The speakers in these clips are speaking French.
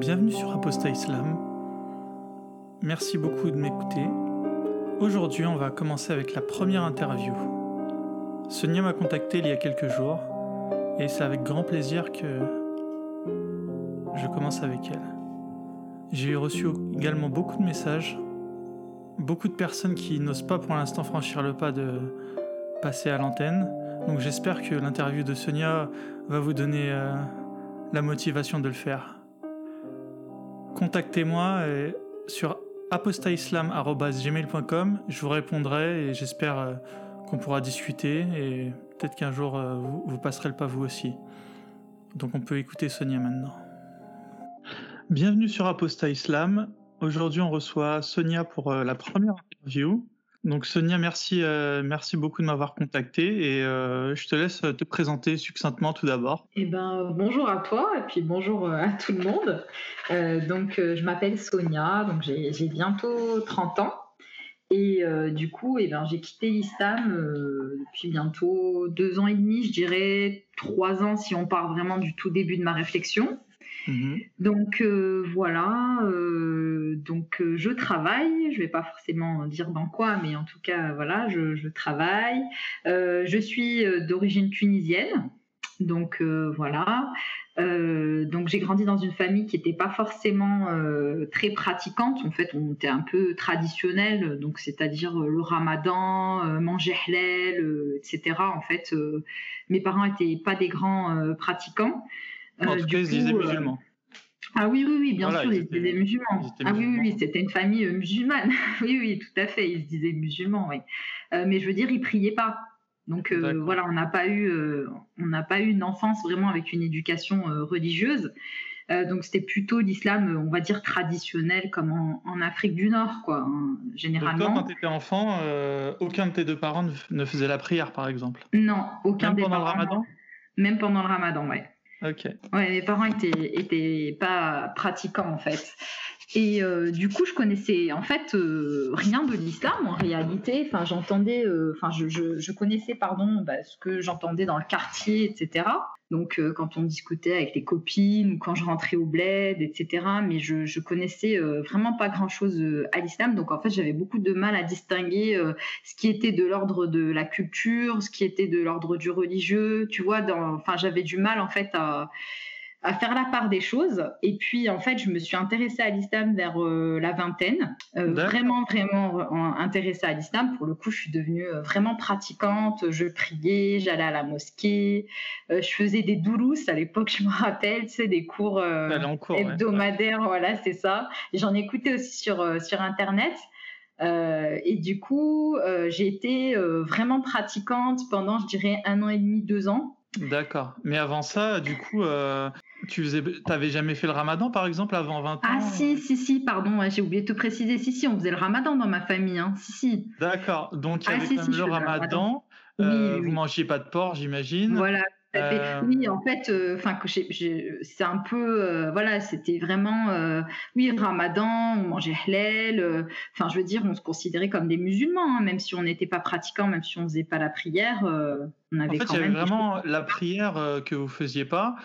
Bienvenue sur Apostat Islam. Merci beaucoup de m'écouter. Aujourd'hui, on va commencer avec la première interview. Sonia m'a contacté il y a quelques jours et c'est avec grand plaisir que je commence avec elle. J'ai reçu également beaucoup de messages, beaucoup de personnes qui n'osent pas pour l'instant franchir le pas de passer à l'antenne. Donc j'espère que l'interview de Sonia va vous donner euh, la motivation de le faire. Contactez-moi euh, sur apostaislam.gmail.com, je vous répondrai et j'espère euh, qu'on pourra discuter et peut-être qu'un jour vous, vous passerez le pas vous aussi. Donc on peut écouter Sonia maintenant. Bienvenue sur Apostat Islam. Aujourd'hui, on reçoit Sonia pour euh, la première interview. Donc Sonia, merci, euh, merci beaucoup de m'avoir contacté et euh, je te laisse te présenter succinctement tout d'abord. Eh ben bonjour à toi et puis bonjour à tout le monde. donc je m'appelle Sonia, donc j'ai bientôt 30 ans et du coup eh ben j'ai quitté l'islam depuis bientôt deux ans et demi, je dirais trois ans si on part vraiment du tout début de ma réflexion. Mhm. Donc euh, voilà, euh, donc euh, je travaille, je vais pas forcément dire dans quoi, mais en tout cas voilà, je, travaille. je suis d'origine tunisienne, donc voilà. donc j'ai grandi dans une famille qui n'était pas forcément très pratiquante. En fait, on était un peu traditionnel, donc c'est-à-dire le Ramadan, manger halal, etc. En fait, mes parents étaient pas des grands pratiquants. En tout cas, ils se disaient musulmans. Ah oui, oui, oui, bien sûr, ils, étaient, musulmans. ah oui, oui, oui, c'était une famille euh, musulmane. oui, oui, tout à fait, ils se disaient musulmans, oui. Euh, mais je veux dire, ils priaient pas. Donc euh, voilà, on n'a pas eu, on n'a pas eu une enfance vraiment avec une éducation religieuse. donc c'était plutôt l'islam, on va dire traditionnel, comme en, Afrique du Nord, quoi, hein, généralement. Donc toi, quand tu étais enfant, aucun de tes deux parents ne, faisait la prière, par exemple? Non, aucun Même des pendant parents. le Ramadan? Même pendant le Ramadan, ouais. Ouais, mes parents étaient, étaient pas pratiquants en fait. Et euh, du coup, je connaissais en fait euh, rien de l'islam en réalité. Enfin, j'entendais, euh, enfin, je, je, je, connaissais, pardon, bah, ce que j'entendais dans le quartier, etc. Donc, quand on discutait avec les copines ou quand je rentrais au bled, etc. Mais je, je connaissais vraiment pas grand-chose à l'islam. Donc, en fait, j'avais beaucoup de mal à distinguer ce qui était de l'ordre de la culture, ce qui était de l'ordre du religieux. Tu vois, enfin, j'avais du mal en fait à à faire la part des choses. Et puis, en fait, je me suis intéressée à l'islam vers euh, la vingtaine. Euh, vraiment, vraiment euh, intéressée à l'islam. Pour le coup, je suis devenue vraiment pratiquante. Je priais, j'allais à la mosquée. je faisais des doulous à l'époque, je me rappelle, tu sais, des cours, hebdomadaires. Voilà, c'est ça. J'en écoutais aussi sur, sur Internet. et du coup, j'ai été vraiment pratiquante pendant, je dirais, un an et demi, deux ans. D'accord. Mais avant ça, du coup, tu faisais, t'avais jamais fait le ramadan, par exemple, avant 20 ans Ah si, si, si, pardon, j'ai oublié de te préciser. Si, si, on faisait le ramadan dans ma famille, hein. Si, si. D'accord. Donc, il y ah, avait quand même le ramadan. Euh, vous mangiez pas de porc, j'imagine. Voilà, euh, oui, en fait, euh, enfin, c'est un peu, euh, voilà, c'était vraiment, oui, Ramadan, on mangeait halal. Enfin, je veux dire, on se considérait comme des musulmans, hein, même si on n'était pas pratiquant, même si on faisait pas la prière. on avait en fait, il y avait vraiment la prière que vous faisiez pas.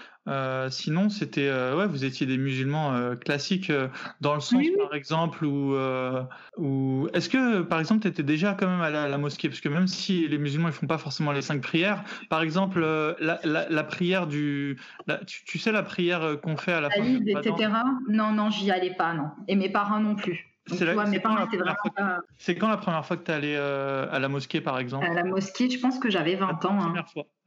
Sinon, c'était, ouais, vous étiez des musulmans classiques dans le sens, par exemple, où, où est-ce que, par exemple, tu étais déjà quand même à la, mosquée, parce que même si les musulmans ils font pas forcément les cinq prières, par exemple, la la, prière du. tu, sais, la prière euh, qu'on fait à la fin etc. Non, non, j'y allais pas, non. Et mes parents non plus. C'est quand la première fois que tu es allé euh, à la mosquée, par exemple? À la mosquée, je pense que j'avais 20 ans. Hein.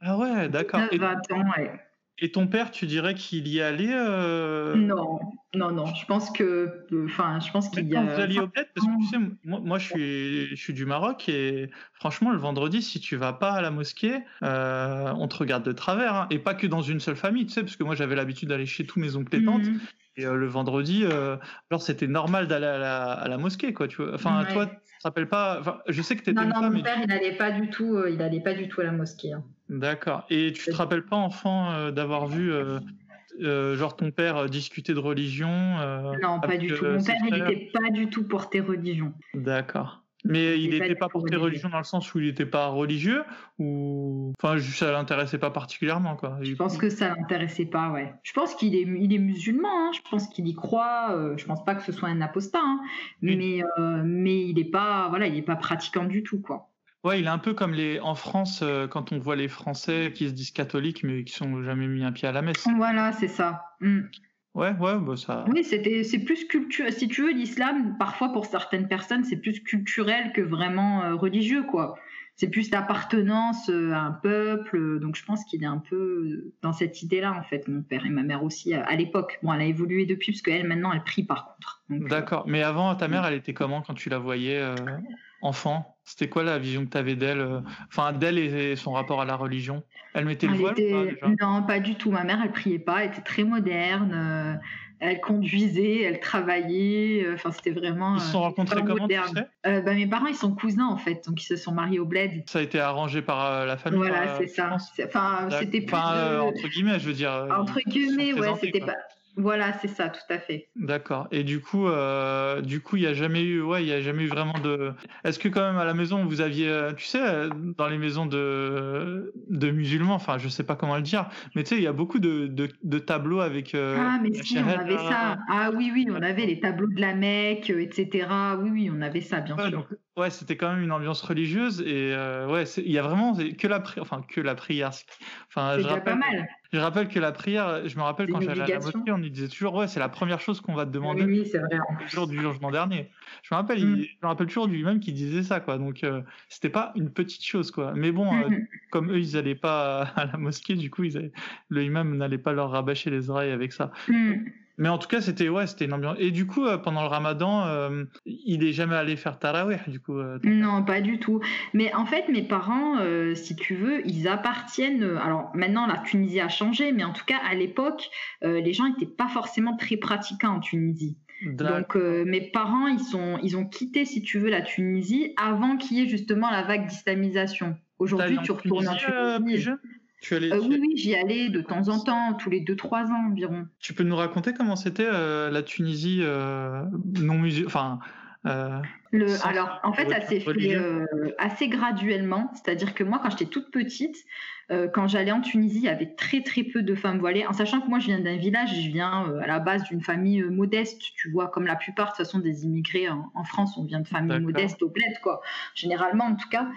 Ah ouais, d'accord. 20 ans, ouais. Et ton père, tu dirais qu'il y allait euh... Non, non, non. Je pense que, enfin, je pense qu'il y a. Vous alliez au bled parce que tu sais, moi, moi, je suis, je suis du Maroc et franchement, le vendredi, si tu vas pas à la mosquée, euh, on te regarde de travers, hein. et pas que dans une seule famille, tu sais, parce que moi, j'avais l'habitude d'aller chez tous mes oncles et tantes. Mhm. Et euh, le vendredi, alors c'était normal d'aller à la, à la, mosquée, quoi. Tu vois. Enfin, toi, tu te rappelles pas. Je sais que tu étais. Non, non, mon père, il n'allait pas du tout. il allait pas du tout à la mosquée. Hein. D'accord. Et tu te rappelles pas, enfant, d'avoir vu euh, genre ton père euh, discuter de religion Non, pas du tout. Mon père, il n'était pas du tout porté religion. D'accord. Mais il n'était pas porté religion dans le sens où il n'était pas religieux ou enfin ça l'intéressait pas particulièrement quoi. Je pense que ça l'intéressait pas ouais. Je pense qu'il est il est musulman, hein. je pense qu'il y croit. Euh, je pense pas que ce soit un apostat, hein. mais euh, mais il est pas voilà il est pas pratiquant du tout quoi. Ouais, il est un peu comme les en France euh, quand on voit les Français qui se disent catholiques mais qui sont jamais mis un pied à la messe. Voilà c'est ça. Mm. Ouais, ouais, bah ça. Oui, c'était, c'est plus culturel. Si tu veux, l'islam, parfois pour certaines personnes, c'est plus culturel que vraiment euh, religieux, quoi. C'est plus l'appartenance euh, à un peuple. Donc je pense qu'il est un peu dans cette idée-là, en fait, mon père et ma mère aussi, à, l'époque. Bon, elle a évolué depuis, parce qu'elle, maintenant, elle prie par contre. Euh, D'accord. Mais avant, ta mère, elle était comment quand tu la voyais enfant? C'était quoi la vision que tu avais d'elle euh, Enfin, d'elle et son rapport à la religion? Elle mettait le voile Non, pas du tout. Ma mère, elle priait pas. Elle était très moderne. Euh, elle conduisait, elle travaillait. Euh, enfin, c'était vraiment. Ils se sont rencontrés comment tu sais? Bah, Mes parents, ils sont cousins en fait, donc ils se sont mariés au bled. Ça a été arrangé par la famille. Voilà, c'est ça. Enfin, c'était Enfin, entre guillemets, je veux dire. Entre guillemets, ouais, c'était pas. Voilà, c'est ça, tout à fait. D'accord. Et du coup, euh, du coup, il n'y a jamais eu, ouais, il y a jamais eu vraiment de. Est-ce que quand même à la maison vous aviez, euh, tu sais, euh, dans les maisons de de musulmans, enfin, je sais pas comment le dire, mais tu sais, il y a beaucoup de, de, tableaux avec. ah, mais si, on avait ça. Ah oui, oui, on avait les tableaux de la Mecque, etc. Oui, oui, on avait ça, bien sûr. Ouais, c'était quand même une ambiance religieuse et euh, ouais, il y a vraiment que la prière, enfin que la prière. Enfin, je rappelle, pas mal. Je rappelle que la prière, je me rappelle quand j'allais à la mosquée, on nous disait toujours ouais, c'est la première chose qu'on va te demander. Oui, c'est vrai. Le jour du jugement dernier. Je me rappelle, mm. je me rappelle toujours du même qui disait ça quoi. Donc euh, c'était pas une petite chose quoi. Mais bon, euh, mm-hmm. comme eux ils allaient pas à la mosquée, du coup ils le imam n'allait pas leur rabâcher les oreilles avec ça. Mm. Mais en tout cas, c'était ouais, c'était une ambiance. Et du coup, euh, pendant le Ramadan, euh, il est jamais allé faire tarawih, du coup. Euh, non, pas du tout. Mais en fait, mes parents, si tu veux, ils appartiennent. Alors maintenant, la Tunisie a changé, mais en tout cas, à l'époque, les gens n'étaient pas forcément très pratiquants en Tunisie. Donc mes parents, ils sont, ils ont quitté, si tu veux, la Tunisie avant qu'il y ait justement la vague d'islamisation. Aujourd'hui, tu retournes en Tunisie. Euh, oui, oui, j'y allais de temps en temps, tous les 2-3 ans environ. Tu peux nous raconter comment c'était euh, la Tunisie euh, non musulmane enfin, le, alors, en fait, ça s'est fait assez graduellement. C'est-à-dire que moi, quand j'étais toute petite, quand j'allais en Tunisie, il y avait très très peu de femmes voilées. En sachant que moi, je viens d'un village, je viens à la base d'une famille modeste, tu vois, comme la plupart de toute façon des immigrés en, France, on vient de familles modestes au bled, quoi. Généralement, en tout cas.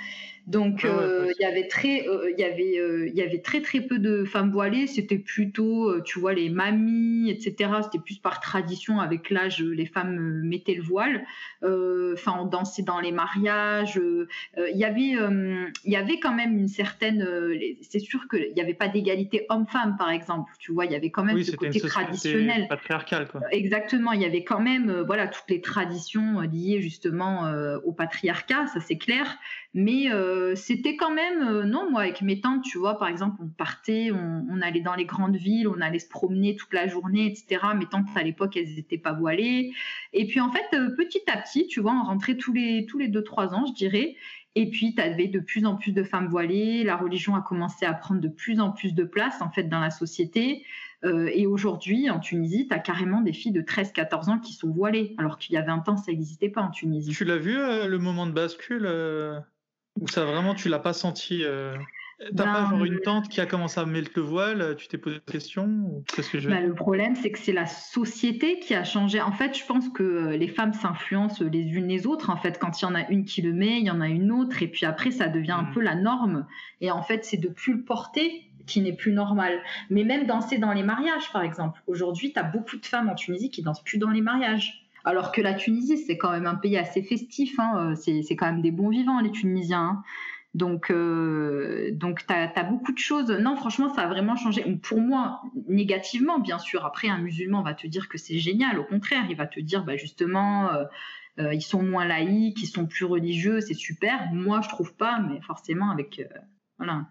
Donc euh, il y avait très, euh, il y avait, euh, il y avait très très peu de femmes voilées. C'était plutôt, tu vois, les mamies, etc. C'était plus par tradition. Avec l'âge, les femmes mettaient le voile. Enfin, on dansait dans les mariages. Il y avait, il y avait quand même une certaine. C'est sûr qu'il n'y avait pas d'égalité homme-femme, par exemple. Tu vois, il y avait quand même ce côté traditionnel, patriarcal. Quoi. Exactement. Il y avait quand même, voilà, toutes les traditions liées justement au patriarcat. Ça c'est clair. Mais euh, c'était quand même, euh, non, moi avec mes tantes, tu vois, par exemple, on partait, on, allait dans les grandes villes, on allait se promener toute la journée, etc. Mes tantes à l'époque, elles n'étaient pas voilées. Et puis en fait, euh, petit à petit, tu vois, on rentrait tous les tous les deux trois ans, je dirais. Et puis, tu avais de plus en plus de femmes voilées. La religion a commencé à prendre de plus en plus de place, en fait, dans la société. et aujourd'hui, en Tunisie, tu as carrément des filles de 13-14 ans qui sont voilées, alors qu'il y a 20 ans, ça n'existait pas en Tunisie. Tu l'as vu, le moment de bascule ça vraiment, tu l'as pas senti euh... T'as pas genre une tante qui a commencé à mettre le voile, tu t'es posé des questions ce que je bah, Le problème, c'est que c'est la société qui a changé. En fait, je pense que euh, les femmes s'influencent les unes les autres. En fait, quand il y en a une qui le met, il y en a une autre, et puis après, ça devient un hmm. peu la norme. Et en fait, c'est de plus le porter qui n'est plus normal. Mais même danser dans les mariages, par exemple. Aujourd'hui, tu as beaucoup de femmes en Tunisie qui dansent plus dans les mariages. Alors que la Tunisie, c'est quand même un pays assez festif. Hein. C'est quand même des bons vivants, les Tunisiens. Hein. Donc, euh, donc tu as, beaucoup de choses. Non, franchement, ça a vraiment changé. Pour moi, négativement, bien sûr. Après, un musulman va te dire que c'est génial. Au contraire, il va te dire, bah, justement, euh, euh, ils sont moins laïcs, ils sont plus religieux, c'est super. Moi, je trouve pas, mais forcément, avec, voilà,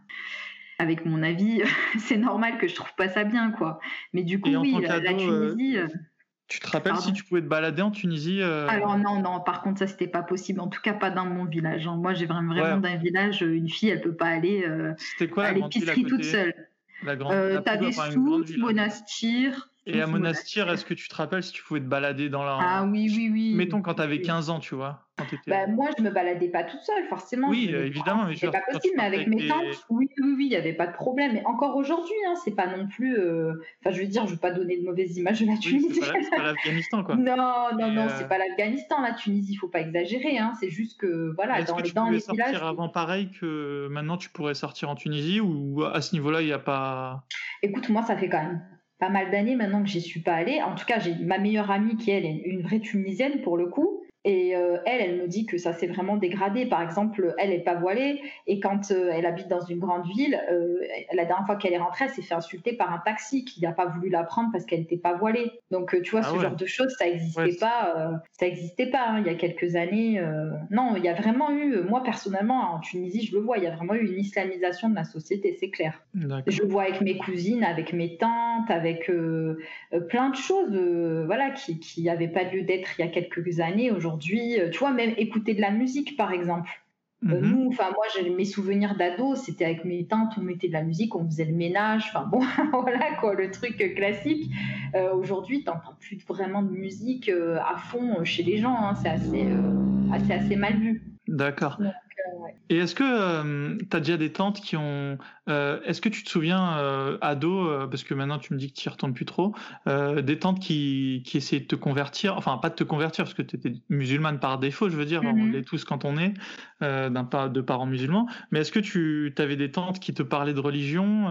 avec mon avis, c'est normal que je trouve pas ça bien, quoi. Mais du coup, oui, la, Tunisie. Tu te rappelles si tu pouvais te balader en Tunisie euh Alors non, non, par contre ça c'était pas possible, en tout cas pas dans mon village. Hein. Moi j'ai vraiment, vraiment d'un village, une fille elle peut pas aller euh, quoi, à l'épicerie toute seule. La grande, euh, T'as des soutes, Monastir, Et à Monastir, est-ce que tu te rappelles si tu pouvais te balader dans la. Ah oui, oui, oui. Mettons quand tu avais 15 ans, tu vois. Bah, moi, je me baladais pas toute seule, forcément. Oui, évidemment. mais pas possible, mais avec mes tantes, oui, oui, oui, il n'y avait pas de problème. Mais encore aujourd'hui, hein, c'est pas non plus. Euh, enfin, je veux dire, je veux pas donner de mauvaises images de la Tunisie. c'est pas l'Afghanistan, quoi. Non, non, non, c'est euh, pas l'Afghanistan, la Tunisie, il faut pas exagérer. Hein. C'est juste que, voilà, dans, que tu dans les sortir avant pareil que maintenant tu pourrais sortir en Tunisie ou à ce niveau-là, il n'y a pas. Écoute, moi, ça fait quand même pas mal d'années maintenant que j'y suis pas allée. En tout cas, j'ai ma meilleure amie qui elle est une vraie tunisienne pour le coup. Et euh, elle, elle me dit que ça s'est vraiment dégradé. Par exemple, elle n'est pas voilée et quand euh, elle habite dans une grande ville, euh, la dernière fois qu'elle est rentrée, elle s'est fait insulter par un taxi qui n'a pas voulu la prendre parce qu'elle n'était pas voilée. Donc, tu vois, ah ce genre de choses, ça n'existait pas. ça n'existait pas hein, il y a quelques années. non, il y a vraiment eu, moi personnellement, en Tunisie, je le vois, il y a vraiment eu une islamisation de la société, c'est clair. Je le vois avec mes cousines, avec mes tantes, avec plein de choses, voilà, qui n'avaient pas lieu d'être il y a quelques années. Aujourd'hui euh, tu vois, même écouter de la musique, par exemple. Euh, mhm. nous, enfin moi, j'ai mes souvenirs d'ado, c'était avec mes tantes, on mettait de la musique, on faisait le ménage, enfin bon, voilà quoi, le truc classique. Euh, aujourd'hui, t'entends plus vraiment de musique à fond chez les gens, hein. c'est assez, assez, assez mal vu. D'accord. Et est-ce que euh, tu as déjà des tantes qui ont. Euh, est-ce que tu te souviens, euh, ado, parce que maintenant tu me dis que tu n'y retournes plus trop, des tantes qui, qui essayaient de te convertir, enfin pas de te convertir parce que tu étais musulmane par défaut, je veux dire, on mm-hmm. l'est tous quand on est, d'un de parents musulmans, mais est-ce que tu avais des tantes qui te parlaient de religion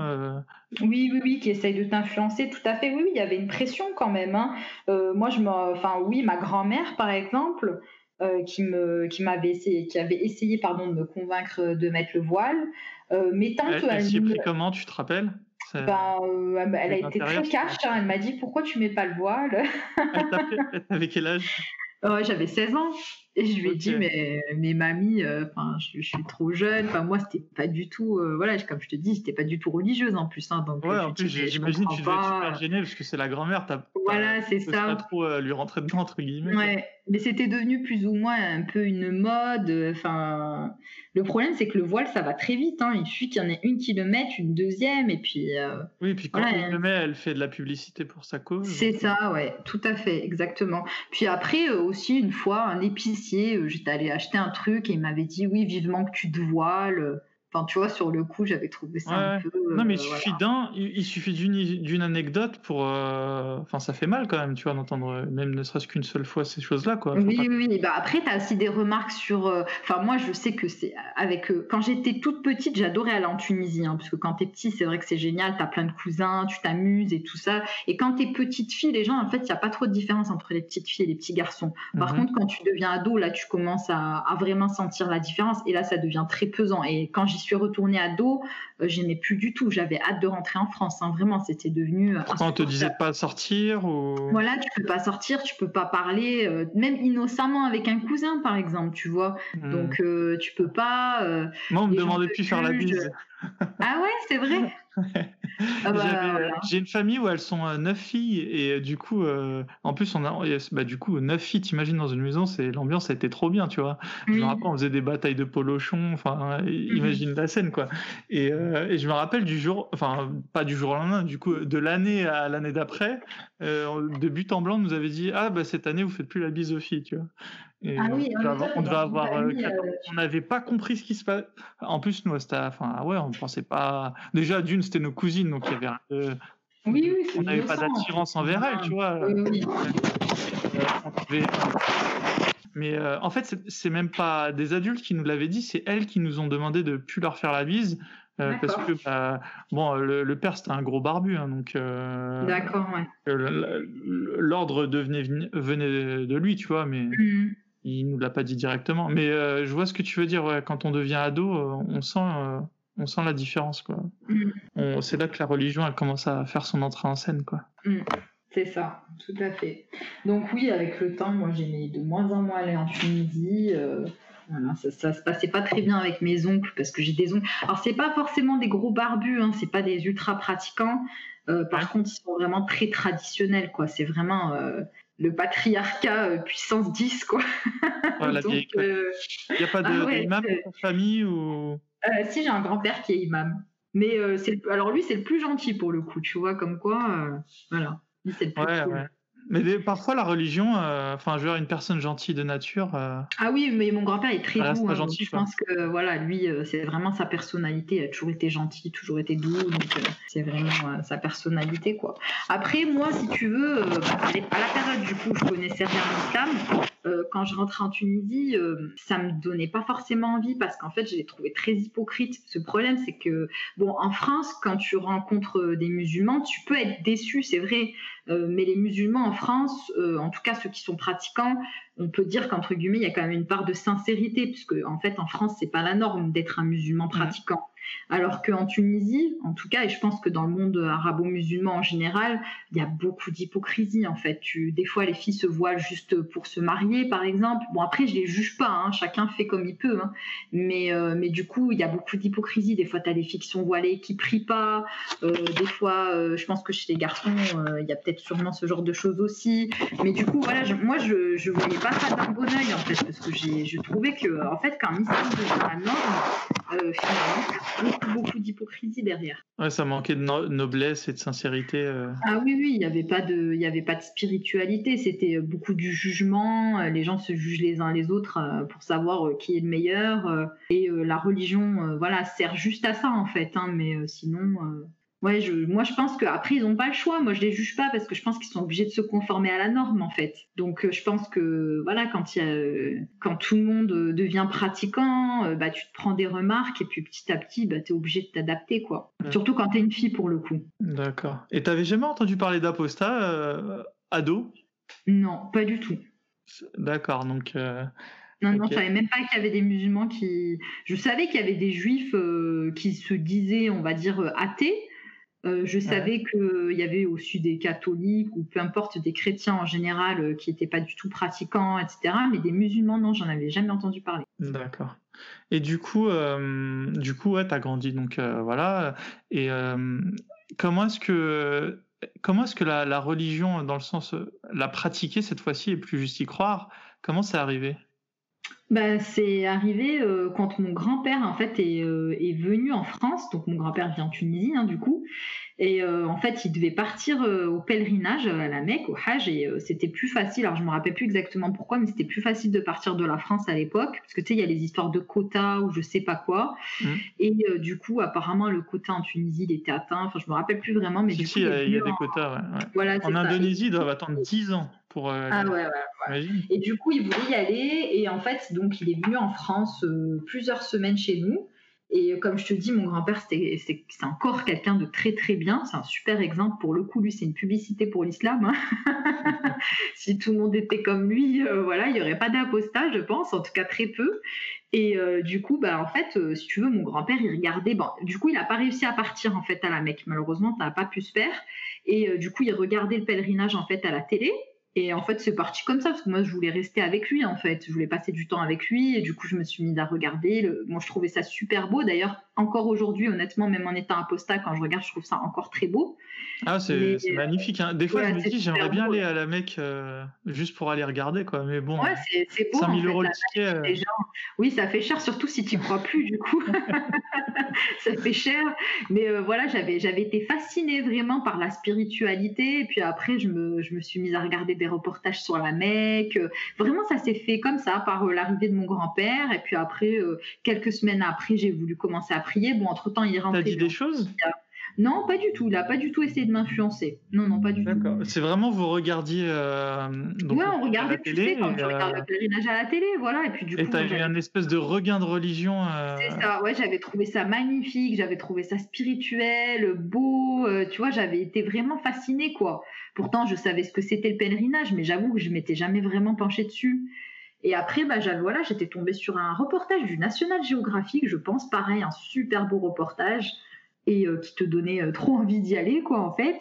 Oui, oui, oui, qui essayent de t'influencer, tout à fait. Oui, oui, il y avait une pression quand même. Hein. moi, je me. Enfin, oui, ma grand-mère, par exemple. Euh, qui me qui m'avait essayé qui avait essayé pardon de me convaincre de mettre le voile. Euh, mais tant elle, elle s'y est pris comment tu te rappelles? Bah, euh, elle a été très cash hein. elle m'a dit pourquoi tu mets pas le voile? Elle t'avait quel âge? J'avais 16 ans et je lui ai dit, mais, mais mamie, euh, enfin, je, suis trop jeune. Enfin, moi, c'était pas du tout, euh, voilà, comme je te dis, c'était pas du tout religieuse en plus. Hein, donc, ouais, en plus, j'imagine que tu devais être super gênée parce que c'est la grand-mère. Voilà, c'est ça. pas trop lui rentrer dedans, entre guillemets. Ouais, mais c'était devenu plus ou moins un peu une mode. Enfin, le problème, c'est que le voile, ça va très vite. Hein. Il suffit qu'il y en ait une qui le mette, une deuxième, et puis. Euh, oui, puis quand elle le met, elle fait de la publicité pour sa cause. C'est ça, ouais, tout à fait, exactement. Puis après, aussi, une fois, un épicier euh, j'étais allée acheter un truc et il m'avait dit oui, vivement que tu te voiles. Enfin, tu vois, sur le coup, j'avais trouvé ça un peu. non, mais il euh, suffit d'un, il suffit d'une anecdote pour. Euh, enfin, ça fait mal quand même, tu vois, d'entendre même ne serait-ce qu'une seule fois ces choses-là, quoi. oui, oui. Bah, après, tu as aussi des remarques sur. Euh, enfin, moi, je sais que c'est avec. Quand j'étais toute petite, j'adorais aller en Tunisie, hein, parce que quand tu es petit, c'est vrai que c'est génial, tu as plein de cousins, tu t'amuses et tout ça. Et quand tu es petite fille, les gens, en fait, il n'y a pas trop de différence entre les petites filles et les petits garçons. Par mhm. contre, quand tu deviens ado, là, tu commences à, à, vraiment sentir la différence, et là, ça devient très pesant. Et quand j'y suis retournée à dos, euh, j'aimais plus du tout. J'avais hâte de rentrer en France. Hein. Vraiment, c'était devenu. Quand on te disait de pas sortir ou... Voilà, tu peux pas sortir, tu peux pas parler, euh, même innocemment avec un cousin, par exemple, tu vois. Hmm. Donc, euh, tu peux pas. Moi, on me demandait plus faire la bise. Ah ouais, c'est vrai. Ah bah, euh, j'ai une famille où elles sont euh, neuf filles et euh, du coup, en plus on a, bah, du coup neuf filles. T'imagines dans une maison, c'est l'ambiance a été trop bien, tu vois. Je me rappelle, on faisait des batailles de polochons. Enfin, mhm. imagine la scène quoi. Et, et, je me rappelle du jour, enfin pas du jour au lendemain, du coup de l'année à l'année d'après, de but en blanc, on nous avait dit ah bah cette année vous faites plus la bise aux filles, tu vois. Ah oui, on devait avoir, on n'avait pas compris ce qui se passait. En plus, nous, c'était, enfin, ah ouais, on pensait pas. Déjà, d'une, c'était nos cousines, donc il y avait. Euh, oui, oui, on n'avait pas d'attirance envers elles, tu vois. Oui, oui. Mais euh, en fait, c'est même pas des adultes qui nous l'avaient dit, c'est elles qui nous ont demandé de plus leur faire la bise. Euh, parce que bah, bon, le, père c'était un gros barbu, hein, donc. D'accord, ouais. L'ordre venait de lui, tu vois, mais. Mmh il nous l'a pas dit directement. Mais euh, je vois ce que tu veux dire. Quand on devient ado, euh, on sent, euh, on sent la différence. Quoi. Mm. C'est là que la religion elle commence à faire son entrée en scène. Quoi. Mm. C'est ça, tout à fait. Donc oui, avec le temps, moi j'aimais de moins en moins aller en Tunisie. Voilà, ça, ça, se passait pas très bien avec mes oncles parce que j'ai des oncles. Alors c'est pas forcément des gros barbus, hein, c'est pas des ultra pratiquants. par contre, ils sont vraiment très traditionnels, quoi. C'est vraiment, le patriarcat euh, puissance 10, quoi. Euh, il n'y a pas d'imam ah famille ou... Euh, si, j'ai un grand-père qui est imam. Mais c'est alors lui, c'est le plus gentil pour le coup, tu vois, comme quoi, voilà. c'est le plus Ouais, cool. ouais. Mais des- parfois, la religion, euh, enfin, je veux dire, une personne gentille de nature, euh, Ah oui, mais mon grand-père est très doux. hein, gentil, je quoi. pense que voilà, lui, euh, c'est vraiment sa personnalité. Il a toujours été gentil, toujours été doux. Donc euh, c'est vraiment sa personnalité, quoi. Après, moi, si tu veux, bah, à à la période du coup, je connaissais rien l'islam. Euh, quand je rentrais en Tunisie, euh, ça me donnait pas forcément envie parce qu'en fait, je les trouvais très hypocrites. Ce problème, c'est que bon, en France, quand tu rencontres euh, des musulmans, tu peux être déçu, c'est vrai. Euh, mais les musulmans en France, en tout cas ceux qui sont pratiquants, on peut dire qu'entre guillemets, il y a quand même une part de sincérité, puisque en fait, en France, c'est pas la norme d'être un musulman pratiquant. Alors qu'en Tunisie, en tout cas, et je pense que dans le monde arabo-musulman en général, il y a beaucoup d'hypocrisie en fait. Des fois, les filles se voilent juste pour se marier, par exemple. Bon, après, je les juge pas, hein, chacun fait comme il peut. hein. Mais, euh, mais du coup, il y a beaucoup d'hypocrisie. Des fois, tu as des filles qui sont voilées, qui prient pas. Euh, des fois, euh, je pense que chez les garçons, il y a peut-être sûrement ce genre de choses aussi. Mais du coup, voilà, moi, je, je voyais pas ça d'un bon oeil en fait, parce que je trouvais que, en fait, quand l'islam devient la norme, finalement, beaucoup, beaucoup d'hypocrisie derrière. ouais, ça manquait de no- noblesse et de sincérité. euh. Ah oui, oui, il n'y avait pas de, y avait pas de spiritualité. C'était euh, beaucoup du jugement. euh, Les gens se jugent les uns les autres pour savoir qui est le meilleur. Et la religion, voilà, sert juste à ça en fait. hein, Mais sinon, ouais, je, moi je pense qu'après ils n'ont pas le choix. Moi je les juge pas parce que je pense qu'ils sont obligés de se conformer à la norme en fait. Donc euh, je pense que voilà, quand il y a, euh, quand tout le monde euh, devient pratiquant, bah tu te prends des remarques et puis petit à petit, bah t'es obligé de t'adapter quoi. Ouais. Surtout quand t'es une fille pour le coup. D'accord. Et t'avais jamais entendu parler d'apostat, euh, ado? Non, pas du tout. D'accord, donc. euh, Non, non, je savais même pas qu'il y avait des musulmans qui. Je savais qu'il y avait des juifs euh, qui se disaient, on va dire, athées. Euh, je savais qu'il y avait aussi des catholiques ou peu importe des chrétiens en général euh, qui n'étaient pas du tout pratiquants, etc. Mais des musulmans, non, j'en avais jamais entendu parler. D'accord. Et du coup, euh, du coup, ouais, t'as grandi, donc euh, voilà. Et euh, comment est-ce que, comment est-ce que la, la religion, dans le sens, euh, la pratiquer cette fois-ci, et plus juste y croire, comment c'est arrivé? Bah, c'est arrivé euh, quand mon grand-père en fait est, euh, est venu en France. Donc mon grand-père vient en Tunisie hein, du coup. Et euh, en fait, il devait partir au pèlerinage à la Mecque, au Hajj, et c'était plus facile. Alors je me rappelle plus exactement pourquoi, mais c'était plus facile de partir de la France à l'époque, parce que tu sais, il y a les histoires de quotas ou je sais pas quoi. Mhm. Et du coup, apparemment, le quota en Tunisie, il était atteint. Enfin, je me rappelle plus vraiment, mais Si, du si, coup, il y a, il y a venu des en- quotas, ouais, ouais. Voilà, En. Indonésie, ils doivent attendre 10 ans pour. euh, Ah ouais, ouais. Et du coup, il voulait y aller. Et en fait, donc, il est venu en France euh, plusieurs semaines chez nous. Et euh, comme je te dis, mon grand-père, c'était- c'est encore quelqu'un de très très bien. C'est un super exemple. Pour le coup, lui, c'est une publicité pour l'islam. hein. si tout le monde était comme lui, euh, voilà, il n'y aurait pas d'apostat, je pense, en tout cas très peu. Et euh, du coup, bah, en fait, euh, si tu veux, mon grand-père, il regardait. Bon, du coup, il n'a pas réussi à partir en fait à la Mecque. Malheureusement, ça n'a pas pu se faire. Et du coup, il regardait le pèlerinage en fait à la télé. Et en fait, c'est parti comme ça, parce que moi, je voulais rester avec lui, en fait. Je voulais passer du temps avec lui, et du coup, je me suis mise à regarder. Le... Moi, je trouvais ça super beau. D'ailleurs, encore aujourd'hui, honnêtement, même en étant apostat, quand je regarde, je trouve ça encore très beau. Ah, c'est magnifique. hein. Des fois, je me dis, j'aimerais bien beau. aller à la Mecque euh, juste pour aller regarder, quoi. Mais bon, Ouais, c'est c'est beau. 5000 en fait, euros le ticket. euh, gens. Oui, ça fait cher, surtout si tu n'y crois plus, du coup. ça fait cher. Mais euh, voilà, j'avais, j'avais été fascinée vraiment par la spiritualité. Et puis après, je me, je me suis mise à regarder des reportages sur la Mecque. Vraiment, ça s'est fait comme ça, par l'arrivée de mon grand-père. Et puis après, quelques semaines après, j'ai voulu commencer à prier. Bon, entre-temps, il est T'as rentré. dit des choses? Non, pas du tout. Il n'a pas du tout essayé de m'influencer. Non, non, pas du tout. D'accord. C'est vraiment, vous regardiez euh, donc, ouais, on regardait la tu télé. sais, quand tu et, regardes euh, le pèlerinage à la télé, voilà. Et puis du Et coup, t'as eu un espèce de regain de religion. euh, C'est ça, ouais, j'avais trouvé ça magnifique, j'avais trouvé ça spirituel, beau, euh, tu vois, j'avais été vraiment fascinée, quoi. Pourtant, je savais ce que c'était le pèlerinage, mais j'avoue que je m'étais jamais vraiment penchée dessus. Et après, bah, j'avais, voilà, j'étais tombée sur un reportage du National Geographic, je pense, pareil, un super beau reportage, et euh, qui te donnait euh, trop envie d'y aller, quoi, en fait.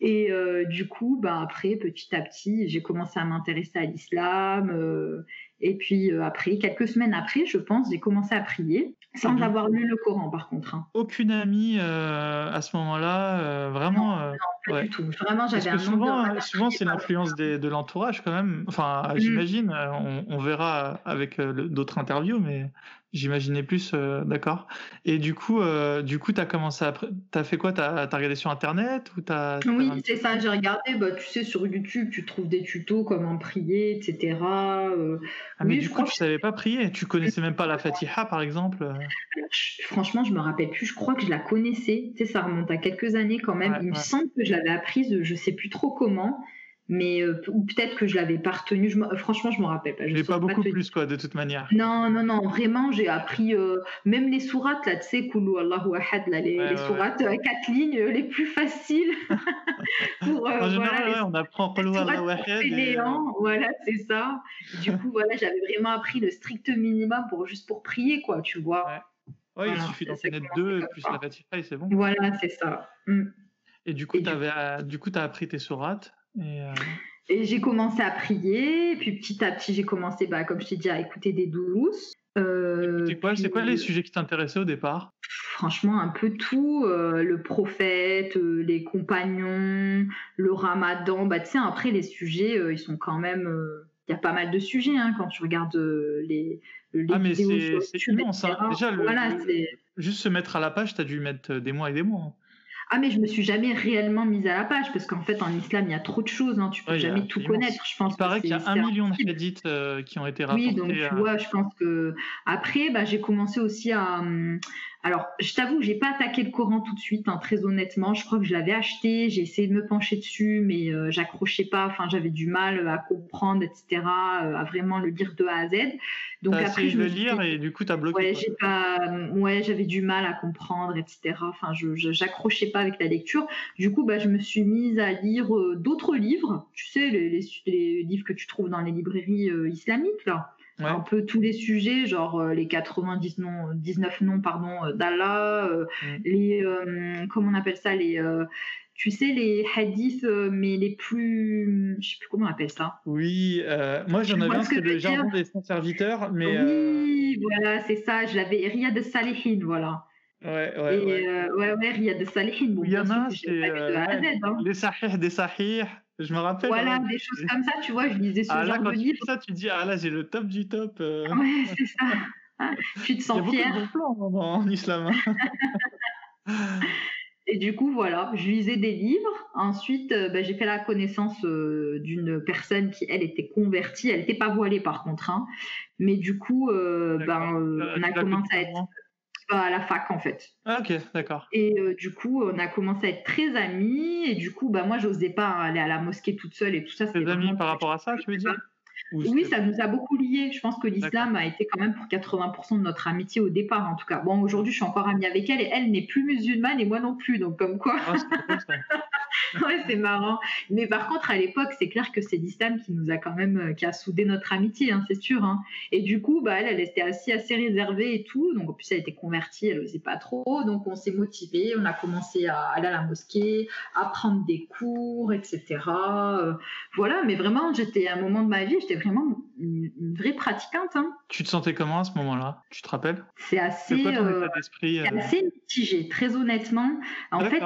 Et euh, du coup, bah, après, petit à petit, j'ai commencé à m'intéresser à l'islam. et puis après, quelques semaines après, je pense, j'ai commencé à prier, sans Mhm. avoir lu le Coran, par contre. hein. Aucune amie à ce moment-là, vraiment. Pas Ouais. du tout. Vraiment, j'avais un souvent, souvent c'est l'influence des- de l'entourage quand même. Enfin, Mm. j'imagine, euh, on, on verra avec euh, d'autres interviews, mais J'imaginais plus, euh, d'accord. Et du coup, euh, du coup, t'as commencé à, t'as fait quoi? T'as as regardé sur internet ou t'as Oui, c'est ça. J'ai regardé. Bah, tu sais, sur YouTube, tu trouves des tutos comment prier, etc. Euh. Ah, mais du coup, tu savais pas prier? Tu connaissais même pas la Fatiha, par exemple? Franchement, je me rappelle plus. Je crois que je la connaissais. Tu sais, ça remonte à quelques années quand même. Il me semble que je l'avais apprise. Je sais plus trop comment mais euh, ou peut-être que je l'avais pas retenu. Je franchement, je me rappelle pas. Je n'ai pas beaucoup plus quoi, de toute manière. Non, non, non, vraiment, j'ai appris euh, même les sourates là, tu sais, Koulou Allahu Ahad, là, les, les sourates euh, quatre lignes les plus faciles. pour, en général, voilà, on apprend Koulou Allahu Ahad. Et... Voilà, c'est ça. Du coup, voilà, j'avais vraiment appris le strict minimum pour juste pour prier, quoi, tu vois. Ouais, il suffit d'en connaître deux plus la Fatiha et c'est bon. Voilà, c'est ça. Mm. Et du coup, tu as appris tes sourates euh, et, j'ai commencé à prier, et puis petit à petit, j'ai commencé, bah, comme je t'ai dit, à écouter des douces. Euh, c'est quoi, quoi, les sujets qui t'intéressaient au départ? Franchement, un peu tout. Euh, le prophète, les compagnons, le ramadan. Bah, tu sais, après, les sujets, ils sont quand même. Il y a pas mal de sujets hein, quand tu regardes les, les ah, mais c'est immense. Hein. Déjà, juste se mettre à la page, tu as dû mettre des mois et des mois. Ah mais je me suis jamais réellement mise à la page parce qu'en fait en islam il y a trop de choses, hein, tu peux jamais tout connaître. Je pense. Il paraît qu'il y a un million de hadiths euh, qui ont été rapportés. Oui donc tu vois, je pense que après bah, j'ai commencé aussi à hum, alors, je t'avoue que j'ai pas attaqué le Coran tout de suite, hein, très honnêtement. Je crois que je l'avais acheté, j'ai essayé de me pencher dessus, mais euh, j'accrochais pas. Enfin, j'avais du mal à comprendre, etc., euh, à vraiment le lire de A à Z. Donc après, je le lire et du coup, t'as bloqué. Ouais, j'ai pas, ouais, j'avais du mal à comprendre, etc. Enfin, je, j'accrochais pas avec la lecture. Du coup, bah, je me suis mise à lire euh, d'autres livres. Tu sais, les, les, les, livres que tu trouves dans les librairies islamiques, là un peu tous les sujets, genre euh, les 90 noms, 19 noms pardon euh, d'Allah, euh, mm. les comment on appelle ça les tu sais les hadiths mais les plus je sais plus comment on appelle ça. Oui, moi j'en avais un c'est le jardin des saints serviteurs mais Oui, voilà, c'est ça, je l'avais Riyad Salihin, voilà. Ouais, ouais, et, ouais. ouais, ouais, Riyad Salihin. Bon, Il y en a, c'est hein. les sahih des sahih. Je me rappelle. Voilà, des choses comme ça, tu vois, je lisais ce ah, genre de livre. ça, tu dis, ah là, j'ai le top du top. Euh. Ouais, c'est ça. tu te sens fier. Il y a beaucoup de plans en islam. Hein. Et du coup, voilà, je lisais des livres. Ensuite, euh, ben, j'ai fait la connaissance euh, d'une personne qui, elle, était convertie. Elle n'était pas voilée, par contre. Hein. Mais du coup, ben, on a commencé à être à la fac en fait. Ah, ok, d'accord. Et euh, du coup, on a commencé à être très amis. Et du coup, bah, moi, j'osais pas aller à la mosquée toute seule et tout ça. Amis par rapport à ça, tu veux dire oui, ça nous a beaucoup liés. Je pense que l'islam a été quand même pour 80% de notre amitié au départ, en tout cas. Bon, aujourd'hui, je suis encore amie avec elle et elle n'est plus musulmane et moi non plus, donc comme quoi. Ah, ouais, c'est marrant. Mais par contre, à l'époque, c'est clair que c'est l'islam qui nous a quand même, euh, qui a soudé notre amitié, hein, c'est sûr. Hein. Et du coup, bah, elle, elle était assez, assez réservée et tout. Donc, en plus, elle était convertie, elle n'osait pas trop. Donc, on s'est motivé, on a commencé à aller à la mosquée, à prendre des cours, etc. Euh, voilà, mais vraiment, j'étais à un moment de ma vie, j'étais vraiment une, vraie pratiquante. Hein. Tu te sentais comment à ce moment-là? Tu te rappelles? C'est assez, euh, euh, assez mitigé, très honnêtement. En fait,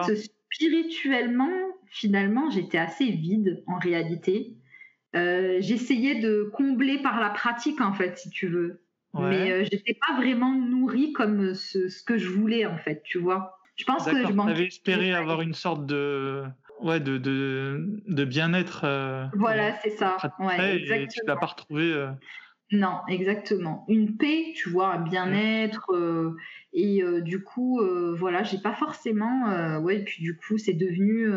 spirituellement, finalement, j'étais assez vide en réalité. Euh, j'essayais de combler par la pratique, en fait, si tu veux. Mais je j'étais pas vraiment nourrie comme ce, que je voulais, en fait, tu vois. Je pense que je espéré avoir une sorte de ouais, de, de, de bien-être. Euh, voilà, c'est ça. Ouais, et tu l'as pas retrouvé. Euh. Non, exactement. Une paix, tu vois, un bien-être. Euh, et du coup, voilà, j'ai pas forcément. ouais, et puis du coup, c'est devenu.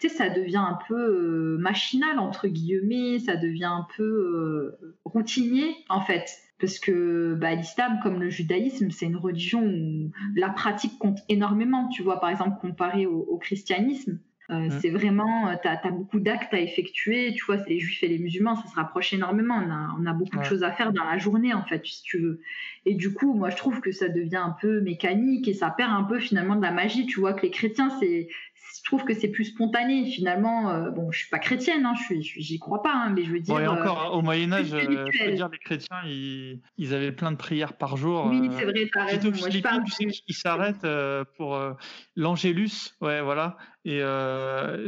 tu sais, ça devient un peu machinal, entre guillemets. Ça devient un peu routinier, en fait. Parce que bah, l'islam, comme le judaïsme, c'est une religion où la pratique compte énormément. Tu vois, par exemple, comparé au christianisme. Euh, mmh. C'est vraiment, euh, tu as, beaucoup d'actes à effectuer, tu vois, c'est les juifs et les musulmans, ça se rapproche énormément. On a, on a beaucoup de choses à faire dans la journée, en fait, si tu veux. Et du coup, moi, je trouve que ça devient un peu mécanique et ça perd un peu finalement de la magie. Tu vois que les chrétiens, c'est je trouve que c'est plus spontané. Finalement, euh, bon, je suis pas chrétienne, hein, je suis, j'y crois pas, hein, mais je veux dire. et encore, au Moyen Âge, je veux dire, les chrétiens, ils, ils, avaient plein de prières par jour. Oui, c'est vrai, t'as raison. Moi, je parle... Ils s'arrêtent pour l'Angélus, ouais, voilà. Et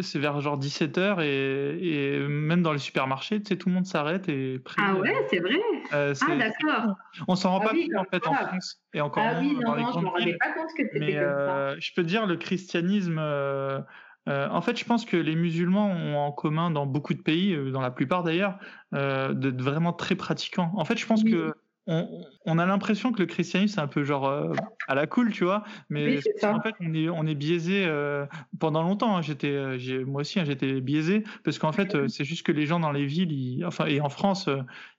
c'est vers genre 17h et, et, même dans les supermarchés, tu sais, tout le monde s'arrête et prie. Ah ouais, c'est vrai? ah d'accord. On s'en rend ah pas compte en fait en France et encore ah, oui, non, non, je me rendais pas compte que c'était comme ça. Je peux te dire, le christianisme. Euh, en fait, je pense que les musulmans ont en commun dans beaucoup de pays, dans la plupart d'ailleurs, euh, d'être vraiment très pratiquants. En fait, je pense que on, a l'impression que le christianisme c'est un peu genre euh, à la cool, tu vois, mais en fait on est on est biaisé euh, pendant longtemps. Hein, j'étais euh, moi aussi hein, j'étais biaisé parce qu'en fait c'est juste que les gens dans les villes, enfin et en France,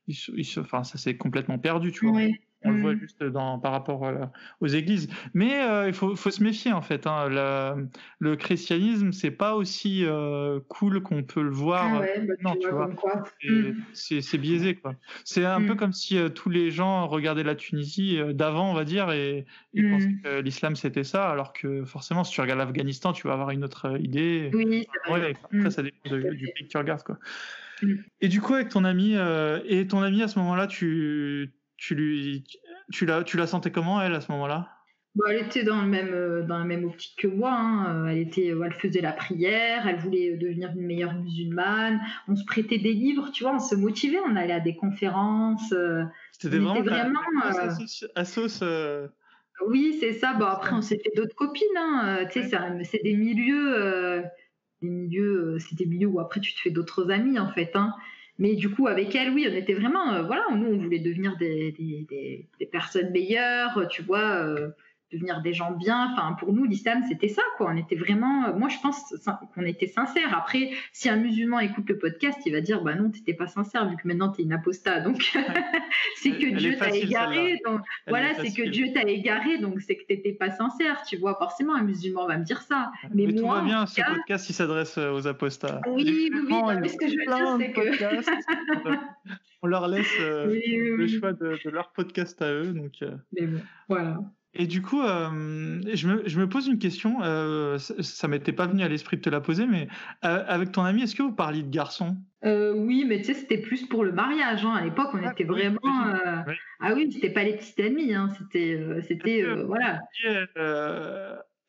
ils, enfin ça s'est complètement perdu, tu vois. On le voit mmh. juste dans, par rapport euh, aux églises. Mais euh, il faut, faut, se méfier en fait. Hein. Le, le, christianisme, c'est pas aussi euh, cool qu'on peut le voir. Ah ouais, bah, non, tu, vois. Mmh. C'est biaisé quoi. C'est un peu mmh. comme si tous les gens regardaient la Tunisie d'avant, on va dire, et, ils pensaient que l'islam c'était ça, alors que forcément, si tu regardes l'Afghanistan, tu vas avoir une autre idée. Oui, ouais, après, ça dépend du pays que tu regardes quoi. Et du coup, avec ton ami, et ton ami à ce moment-là, tu tu lui, tu la, tu la sentais comment elle à ce moment-là? Bah, elle était dans le même euh, dans la même optique que moi. Hein. Euh, elle était, elle faisait la prière, elle voulait devenir une meilleure musulmane. On se prêtait des livres, tu vois, on se motivait, on allait à des conférences. Euh, C'était vraiment, vraiment à sauce. Oui, c'est ça. Bon après, on s'est fait d'autres copines. Hein. Tu sais, c'est des milieux, des milieux, c'est des milieux où après tu te fais d'autres amis en fait. Hein. Mais du coup, avec elle, oui, on était vraiment, euh, voilà, nous, on voulait devenir des, des, personnes meilleures, tu vois, euh, devenir des gens bien. Enfin, pour nous, l'islam, c'était ça, quoi. On était vraiment, moi, je pense qu'on était sincère. Après, si un musulman écoute le podcast, il va dire, bah non, t'étais pas sincère, vu que maintenant t'es une apostat. Donc, c'est que Dieu t'a égaré. Donc, voilà, c'est que Dieu t'a égaré, donc c'est que t'étais pas sincère, tu vois. Forcément, un musulman va me dire ça. Mais, moi, tout va bien, ce podcast, il s'adresse euh, aux apostats. Oui, oui, oui. mais ce que je veux dire, c'est que. on leur laisse euh, le choix de, leur podcast à eux. Donc, euh. Mais bon, voilà. Et du coup, euh, je, me, je, me, pose une question, euh, ça, ne m'était pas venu à l'esprit de te la poser, mais euh, avec ton ami, est-ce que vous parliez de garçons? Oui, mais tu sais, c'était plus pour le mariage. Hein. À l'époque, on ah, était vraiment. Ah oui, c'était pas les petites amies, hein. c'était, c'était voilà.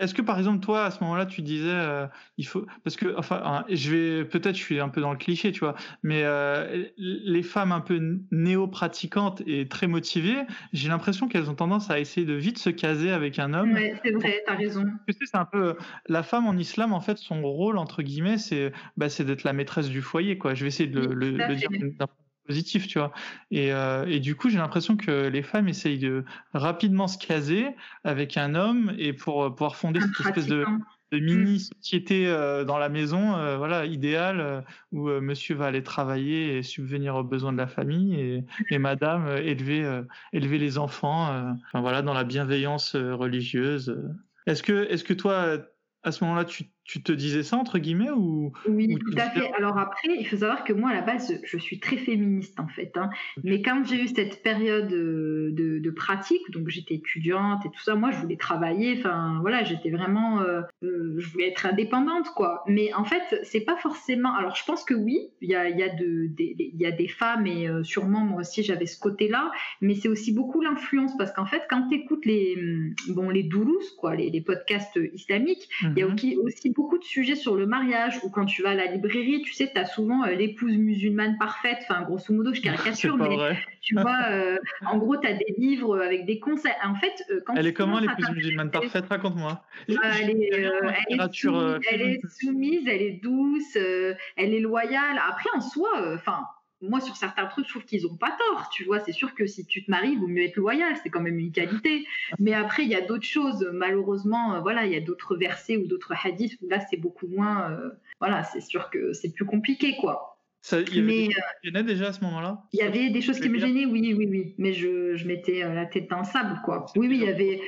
Est-ce que par exemple toi à ce moment-là tu disais euh, il faut parce que enfin hein, je vais peut-être je suis un peu dans le cliché tu vois mais euh, les femmes un peu néo-pratiquantes et très motivées j'ai l'impression qu'elles ont tendance à essayer de vite se caser avec un homme. Ouais, c'est vrai t'as raison. Tu sais, c'est un peu la femme en islam en fait son rôle entre guillemets c'est bah, c'est d'être la maîtresse du foyer quoi je vais essayer de le, le dire d'un positif, tu vois. Et, euh, et du coup, j'ai l'impression que les femmes essayent de rapidement se caser avec un homme et pour euh, pouvoir fonder cette espèce de, de mini société euh, dans la maison, euh, voilà, idéale où Monsieur va aller travailler et subvenir aux besoins de la famille et, et Madame élever élever les enfants, enfin voilà, dans la bienveillance religieuse. Est-ce que est-ce que toi à ce moment-là, tu, tu, te disais ça, entre guillemets ou, Oui, tout à fait. Alors après, il faut savoir que moi, à la base, je suis très féministe, en fait. Hein. Mais quand j'ai eu cette période euh, de, de pratique, donc j'étais étudiante et tout ça, moi, je voulais travailler. Enfin, voilà, j'étais vraiment... Euh, euh, je voulais être indépendante, quoi. Mais en fait, c'est pas forcément... Alors, je pense que oui, il y a, y, a de, y a des femmes, et sûrement, moi aussi, j'avais ce côté-là. Mais c'est aussi beaucoup l'influence, parce qu'en fait, quand tu écoutes les, bon, les doulous, quoi, les, les podcasts islamiques, il y a mhm. aussi beaucoup de sujets sur le mariage, ou quand tu vas à la librairie, tu sais, tu as souvent euh, l'épouse musulmane parfaite, enfin, grosso modo, je caricature, mais tu vois, euh, en gros, tu as des livres avec des conseils. En fait, euh, quand Elle est comment l'épouse musulmane parfaite? Raconte-moi. elle, est, elle, est soumise, elle est douce, elle est loyale. Après, en soi, enfin moi, sur certains trucs, je trouve qu'ils n'ont pas tort. Tu vois, c'est sûr que si tu te maries, il vaut mieux être loyal. C'est quand même une qualité. Mais après, il y a d'autres choses. Malheureusement, euh, voilà, il y a d'autres versets ou d'autres hadiths où là, c'est beaucoup moins. Euh, voilà, c'est sûr que c'est plus compliqué, quoi. Ça, il y avait des choses qui déjà à ce moment-là Il y avait des choses qui me gênaient, oui, oui, oui. Mais je, je mettais la tête dans le sable, quoi. Oui, oui, il y avait.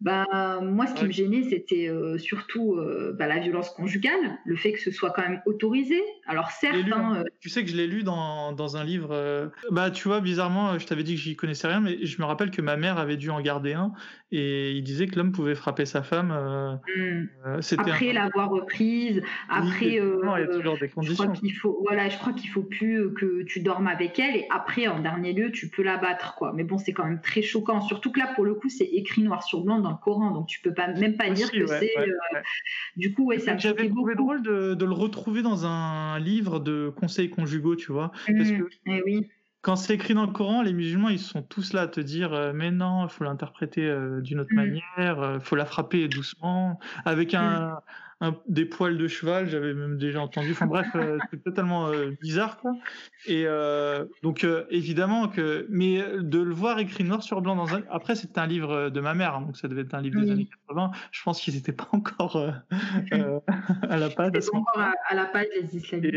Bah, moi, ce qui me gênait, c'était euh, surtout euh, bah, la violence conjugale, le fait que ce soit quand même autorisé. Alors, certes. Hein, euh, tu sais que je l'ai lu dans, dans, un livre. Bah, tu vois, bizarrement, je t'avais dit que j'y connaissais rien, mais je me rappelle que ma mère avait dû en garder un et il disait que l'homme pouvait frapper sa femme. Mmh. après l'avoir reprise, après. il y a toujours des conditions. Je crois qu'il faut, voilà, je crois qu'il faut plus que tu dormes avec elle et après, en dernier lieu, tu peux la battre, quoi. Mais bon, c'est quand même très choquant. Surtout que là, pour le coup, c'est écrit noir sur blanc dans le Coran, donc tu peux pas même pas dire que c'est. Euh, du coup, ouais, ça J'avais trouvé drôle de, le retrouver dans un livre de conseils conjugaux, tu vois, parce que. Eh oui quand c'est écrit dans le Coran, les musulmans, ils sont tous là à te dire euh, mais non, il faut l'interpréter euh, d'une autre mm. manière, il faut la frapper doucement, avec un, mm des poils de cheval, j'avais même déjà entendu. Enfin bref, euh, c'est totalement euh, bizarre quoi. Et euh, donc évidemment que, mais de le voir écrit noir sur blanc dans un. Après c'était un livre de ma mère, hein, donc ça devait être un livre des années 80. Je pense qu'ils n'étaient pas encore à la page. Ils encore à, la page des islamistes.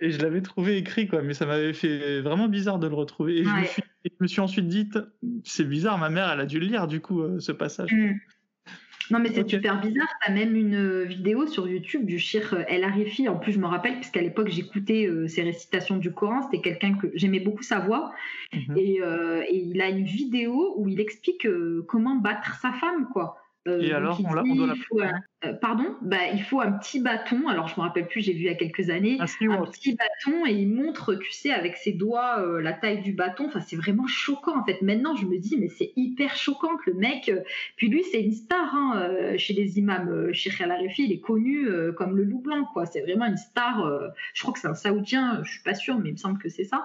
Et, je l'avais trouvé écrit quoi, mais ça m'avait fait vraiment bizarre de le retrouver. Et je, me suis, ensuite dit, c'est bizarre, ma mère elle a dû le lire du coup ce passage. Mm. Non, mais c'est super bizarre. Tu as même une euh, vidéo sur YouTube du Shir euh, El Arifi. En plus, je me rappelle, puisqu'à l'époque, j'écoutais euh, ses récitations du Coran. C'était quelqu'un que j'aimais beaucoup sa voix. Mhm. Et, et, il a une vidéo où il explique comment battre sa femme, quoi. Euh, et alors, on, on, doit. Euh, pardon? Bah, Il faut un petit bâton. Alors, je me rappelle plus, j'ai vu il y a quelques années. un petit bâton et il montre, tu sais, avec ses doigts, euh, la taille du bâton. Enfin, c'est vraiment choquant, en fait. Maintenant, je me dis, mais c'est hyper choquant que le mec. Puis lui, c'est une star hein, chez les imams. Sheikh Al-Arifi, il est connu comme le loup blanc, quoi. C'est vraiment une star. je crois que c'est un saoudien, je suis pas sûre, mais il me semble que c'est ça.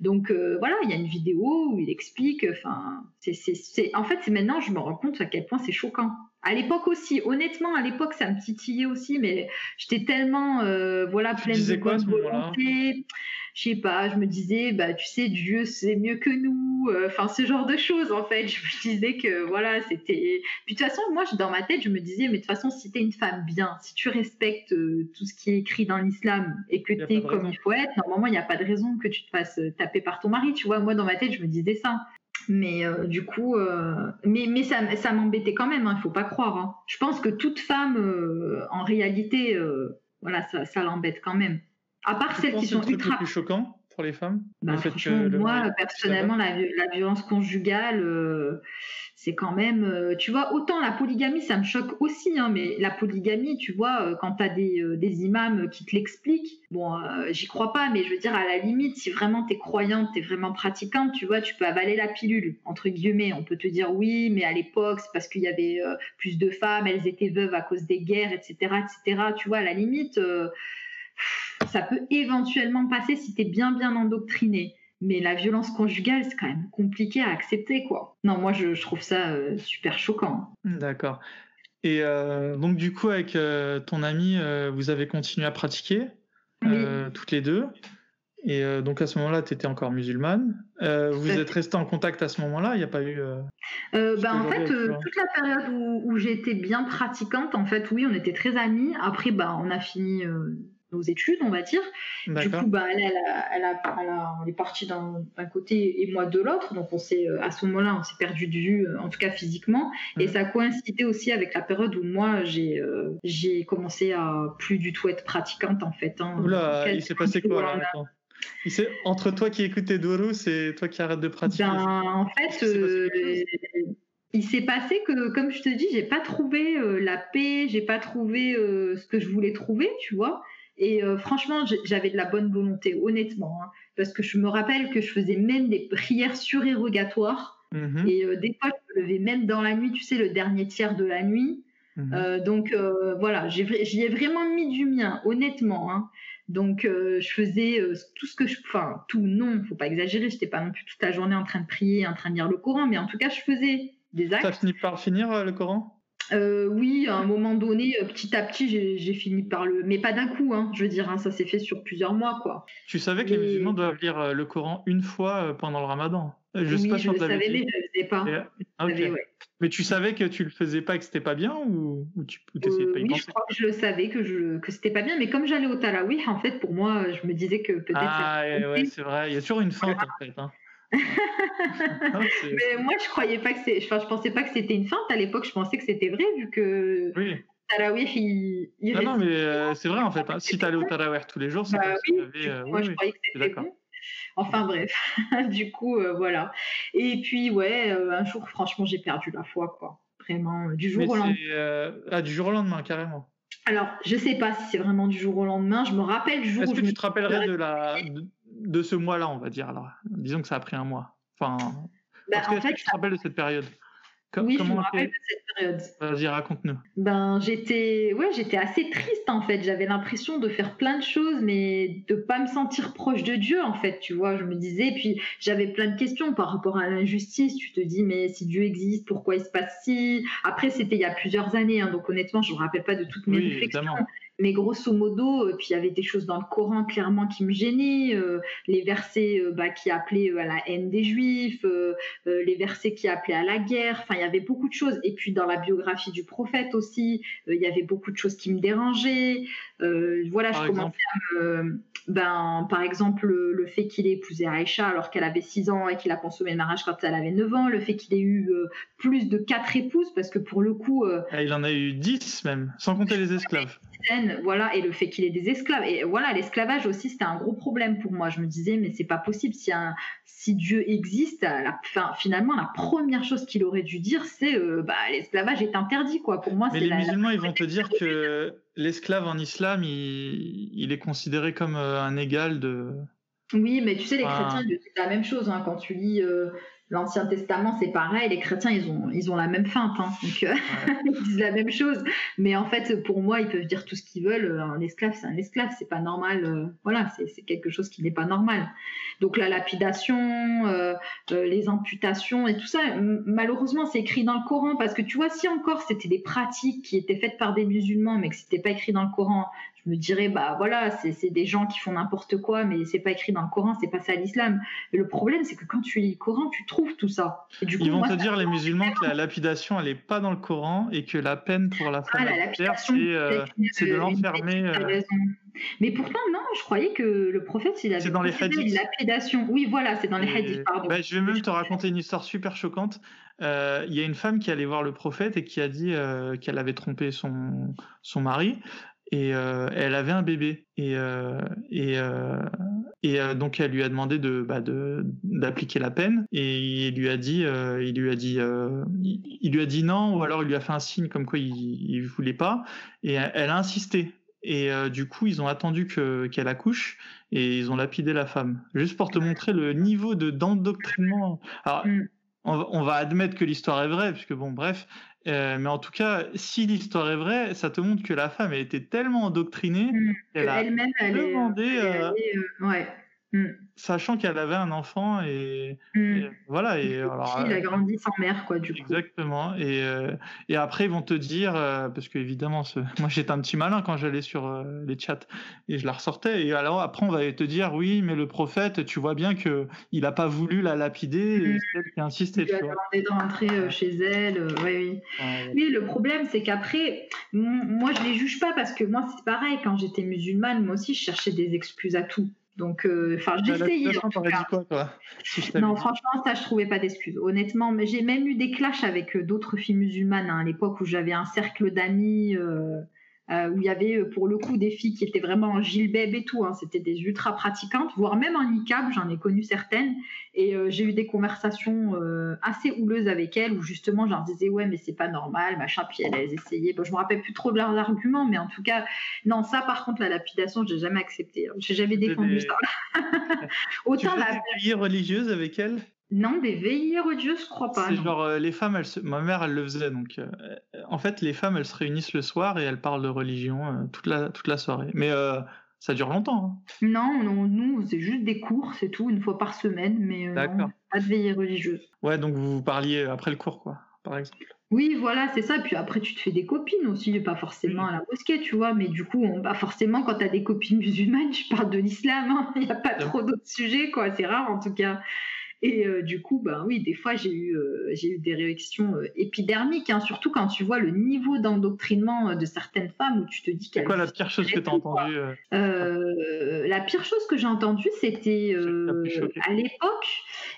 Donc euh, voilà, il y a une vidéo où il explique. Enfin, c'est, en fait, c'est maintenant je me rends compte à quel point c'est choquant. À l'époque aussi, honnêtement, à l'époque, ça me titillait aussi, mais j'étais tellement, euh, voilà, pleine de bonne volonté je sais pas, je me disais, bah, tu sais, Dieu, c'est mieux que nous. Euh, enfin, ce genre de choses, en fait. Je me disais que, voilà, c'était. Puis, de toute façon, moi, dans ma tête, je me disais, mais de toute façon, si tu es une femme bien, si tu respectes euh, tout ce qui est écrit dans l'islam et que tu es comme il faut être, normalement, il n'y a pas de raison que tu te fasses euh, taper par ton mari. Tu vois, moi, dans ma tête, je me disais ça. Mais du coup, mais, mais ça, ça m'embêtait quand même, il hein, ne faut pas croire. Hein. Je pense que toute femme, en réalité, voilà, ça, ça l'embête quand même. À part celles qui sont ultra. plus choquant pour les femmes bah, Moi, personnellement, la, violence conjugale, euh, c'est quand même. Euh, tu vois, autant la polygamie, ça me choque aussi, hein, mais la polygamie, tu vois, euh, quand tu as des, des, imams qui te l'expliquent, bon, j'y crois pas, mais je veux dire, à la limite, si vraiment tu es croyante, tu es vraiment pratiquante, tu vois, tu peux avaler la pilule, entre guillemets. On peut te dire oui, mais à l'époque, c'est parce qu'il y avait plus de femmes, elles étaient veuves à cause des guerres, etc., etc. Tu vois, à la limite ça peut éventuellement passer si tu es bien bien endoctriné. Mais la violence conjugale, c'est quand même compliqué à accepter, quoi. Non, moi, je, trouve ça euh, super choquant. D'accord. Et euh, donc, du coup, avec euh, ton ami, vous avez continué à pratiquer, toutes les deux. Et donc, à ce moment-là, tu étais encore musulmane. vous êtes resté en contact à ce moment-là? Il n'y a pas eu. Ben, en fait, toute la période où, où j'étais bien pratiquante, en fait, oui, on était très amis. Après, bah, on a fini nos études, on va dire. Du coup, bah, elle, elle, a, on est parti d'un côté et moi de l'autre. Donc, on s'est, euh, à ce moment-là, on s'est perdu de vue, euh, en tout cas physiquement. Et ça a coïncidé aussi avec la période où moi, j'ai, euh, j'ai commencé à plus du tout être pratiquante, en fait. Hein. Oula, il s'est passé quoi là entre toi qui écoutes Dourous et toi qui arrêtes de pratiquer ben, En fait, il s'est passé que, comme je te dis, j'ai pas trouvé la paix, j'ai pas trouvé ce que je voulais trouver, tu vois. Et euh, franchement, j'avais de la bonne volonté, honnêtement, hein, parce que je me rappelle que je faisais même des prières surérogatoires. Mhm. Et euh, des fois, je me levais même dans la nuit, tu sais, le dernier tiers de la nuit. Mhm. Euh, donc voilà, j'y ai, vraiment mis du mien, honnêtement. Hein. Donc je faisais tout ce que je, enfin tout, non, faut pas exagérer. J'étais pas non plus toute la journée en train de prier, en train de lire le Coran, mais en tout cas je faisais des actes. T'as fini par finir le Coran? Euh, oui, à un moment donné, euh, petit à petit, j'ai fini par le. Mais pas d'un coup, hein, je veux dire, hein, ça s'est fait sur plusieurs mois, quoi. Tu savais que les musulmans doivent lire euh, le Coran une fois pendant le ramadan Je oui, sais pas je si on le savais, dit. mais je le faisais pas. Et- ah, Je ok. savais, ouais. Mais tu savais que tu le faisais pas et que c'était pas bien ou, ou tu essayais de Euh, pas y oui, je crois que je le savais que je que c'était pas bien, mais comme j'allais au Tarawih, en fait, pour moi, je me disais que peut-être. Ah ouais, c'est vrai, il y a toujours une feinte en fait. hein. Mais moi, je croyais pas que c'est. Enfin, je pensais pas que c'était une feinte. À l'époque, je pensais que c'était vrai, vu que Oui. Tarawih, il. il Non, non, mais euh, c'est vrai en fait. hein. Si t'allais au Tarawih tous les jours, c'est Bah oui, t'avais, du euh, oui, moi, je oui. croyais que c'était d'accord. bon. Enfin bref, du coup, euh, voilà. Et puis, ouais, euh, un jour, franchement, j'ai perdu la foi, quoi. Vraiment, du jour Mais au lendemain. ah, du jour au lendemain, carrément. Alors, je sais pas si c'est vraiment du jour au lendemain. Je me rappelle du jour Est-ce que je me tu te rappellerais de, la, de, ce mois-là, on va dire alors? Disons que ça a pris un mois. Enfin, Bah, en fait, tu te rappelles de cette période? Oui, je me rappelle de cette période. Vas-y, raconte-nous. Ben, j'étais, ouais, j'étais assez triste en fait. J'avais l'impression de faire plein de choses, mais de pas me sentir proche de Dieu en fait. Tu vois, je me disais. Puis j'avais plein de questions par rapport à l'injustice. Tu te dis, mais si Dieu existe, pourquoi il se passe si Après, c'était il y a plusieurs années, hein, donc honnêtement, je me rappelle pas de toutes mes Oui, réflexions. évidemment. Mais grosso modo, euh, puis il y avait des choses dans le Coran clairement qui me gênaient, euh, les versets euh, bah, qui appelaient à la haine des Juifs, les versets qui appelaient à la guerre. Enfin, il y avait beaucoup de choses. Et puis dans la biographie du prophète aussi, il y avait beaucoup de choses qui me dérangeaient. Voilà, Par je commençais à me, ben, par exemple, le, le fait qu'il ait épousé Aïcha alors qu'elle avait 6 ans et qu'il a consommé le mariage quand elle avait 9 ans, le fait qu'il ait eu euh, plus de 4 épouses, parce que pour le coup, euh, Ah, il en a eu 10 même, sans compter les esclaves. Voilà, et le fait qu'il ait des esclaves. Et voilà, l'esclavage aussi, c'était un gros problème pour moi. Je me disais, mais c'est pas possible. Si, un, si Dieu existe, la, fin, finalement, la première chose qu'il aurait dû dire, c'est euh, bah, l'esclavage est interdit, quoi. Pour moi, Mais c'est les la- la- musulmans, ils vont te dire que l'esclave en islam, il, il est considéré comme euh, un égal de. Oui, mais tu sais, les chrétiens, ils disent la même chose. hein. Quand tu lis euh, l'Ancien Testament, c'est pareil. Les chrétiens, ils ont, ils ont la même feinte. hein. Donc, euh, ils disent la même chose. Mais en fait, pour moi, ils peuvent dire tout ce qu'ils veulent. Un esclave, c'est un esclave. C'est pas normal. euh, voilà, c'est quelque chose qui n'est pas normal. Donc, la lapidation, euh, euh, les amputations et tout ça, malheureusement, c'est écrit dans le Coran. Parce que tu vois, si encore c'était des pratiques qui étaient faites par des musulmans, mais que c'était pas écrit dans le Coran, je me dirais, bah voilà, c'est des gens qui font n'importe quoi, mais c'est pas écrit dans le Coran, c'est pas ça l'islam. Le problème, c'est que quand tu lis le Coran, tu trouves tout ça. Et du coup, Ils vont moi, te dire, les musulmans, que la lapidation, elle n'est pas dans le Coran et que la peine pour la femme Ah, c'est euh, de l'enfermer. euh. Mais pourtant, non, je croyais que le prophète, il avait dans les une lapidation. Oui, voilà, c'est dans les Et- hadiths, pardon. bah, je vais même te raconter une histoire super choquante. Euh, Il y a une femme qui allait voir le prophète et qui a dit euh, qu'elle avait trompé son, son mari et euh, elle avait un bébé. Et, euh, et, euh, et donc elle lui a demandé de bah, de- d'appliquer la peine et il lui a dit il lui a dit il, il lui a dit non ou alors il lui a fait un signe comme quoi il, il voulait pas et elle, a insisté. Et du coup, ils ont attendu que qu'elle accouche et ils ont lapidé la femme. Juste pour te montrer le niveau de d'endoctrinement. Alors, Mm. on va admettre que l'histoire est vraie, puisque bon, bref. Euh, mais en tout cas, si l'histoire est vraie, ça te montre que la femme a été tellement endoctrinée Mm. qu'elle a Elle-même, est. demandé, elle est euh, euh, ouais. Mm. sachant qu'elle avait un enfant et, Mm. et voilà. Et alors, il euh, a grandi sans mère, quoi, du coup. Exactement. Et, euh, et après, ils vont te dire, euh, parce que évidemment, ce- moi j'étais un petit malin quand j'allais sur euh, les chats et je la ressortais. Et alors après, on va te dire, oui, mais le prophète, tu vois bien que il a pas voulu la lapider, et Mhm. c'est elle qui a insisté. Il a demandé de rentrer chez elle. oui, oui. Oui, le problème, c'est qu'après, moi, je les juge pas parce que moi, c'est pareil. Quand j'étais musulmane, moi aussi, je cherchais des excuses à tout. Donc, euh, enfin, Non, franchement, ça, je trouvais pas d'excuses. Honnêtement, mais j'ai même eu des clashs avec euh, d'autres filles musulmanes hein, à l'époque où j'avais un cercle d'amis. euh, euh, où il y avait euh, pour le coup des filles qui étaient vraiment en gilbeb et tout, hein. c'était des ultra pratiquantes, voire même en niqab, j'en ai connu certaines, et euh, j'ai eu des conversations euh, assez houleuses avec elles où justement je leur disais ouais mais c'est pas normal, machin, puis elles, elles essayaient, bon, je me rappelle plus trop de leurs arguments, mais en tout cas, non ça par contre la lapidation j'ai jamais accepté, hein. j'ai jamais défendu ça. Autant la... des veillées religieuses avec elle Non, des veillées religieuses, je crois pas. C'est genre euh, les femmes, elles se- ma mère, elle le faisait. Donc, euh, en fait, les femmes, elles se réunissent le soir et elles parlent de religion euh, toute la toute la soirée. Mais euh, ça dure longtemps. hein. Non, non, nous, c'est juste des cours, c'est tout, une fois par semaine, mais euh, non, pas de veillée religieuse. Ouais, donc vous vous parliez après le cours, quoi, par exemple. Oui, voilà, c'est ça. Puis après, tu te fais des copines aussi, pas forcément à la mosquée, tu vois. Mais du coup, on, pas forcément, quand tu as des copines musulmanes, tu parles de l'islam. hein. Il n'y a pas trop d'autres sujets, quoi. C'est rare, en tout cas. Et euh, du coup, ben oui, des fois, j'ai eu, euh, j'ai eu des réactions euh, épidermiques, hein, surtout quand tu vois le niveau d'endoctrinement de certaines femmes où tu te dis qu'elles. C'est quoi la pire chose que tu as entendue La pire chose que j'ai entendue, c'était à l'époque,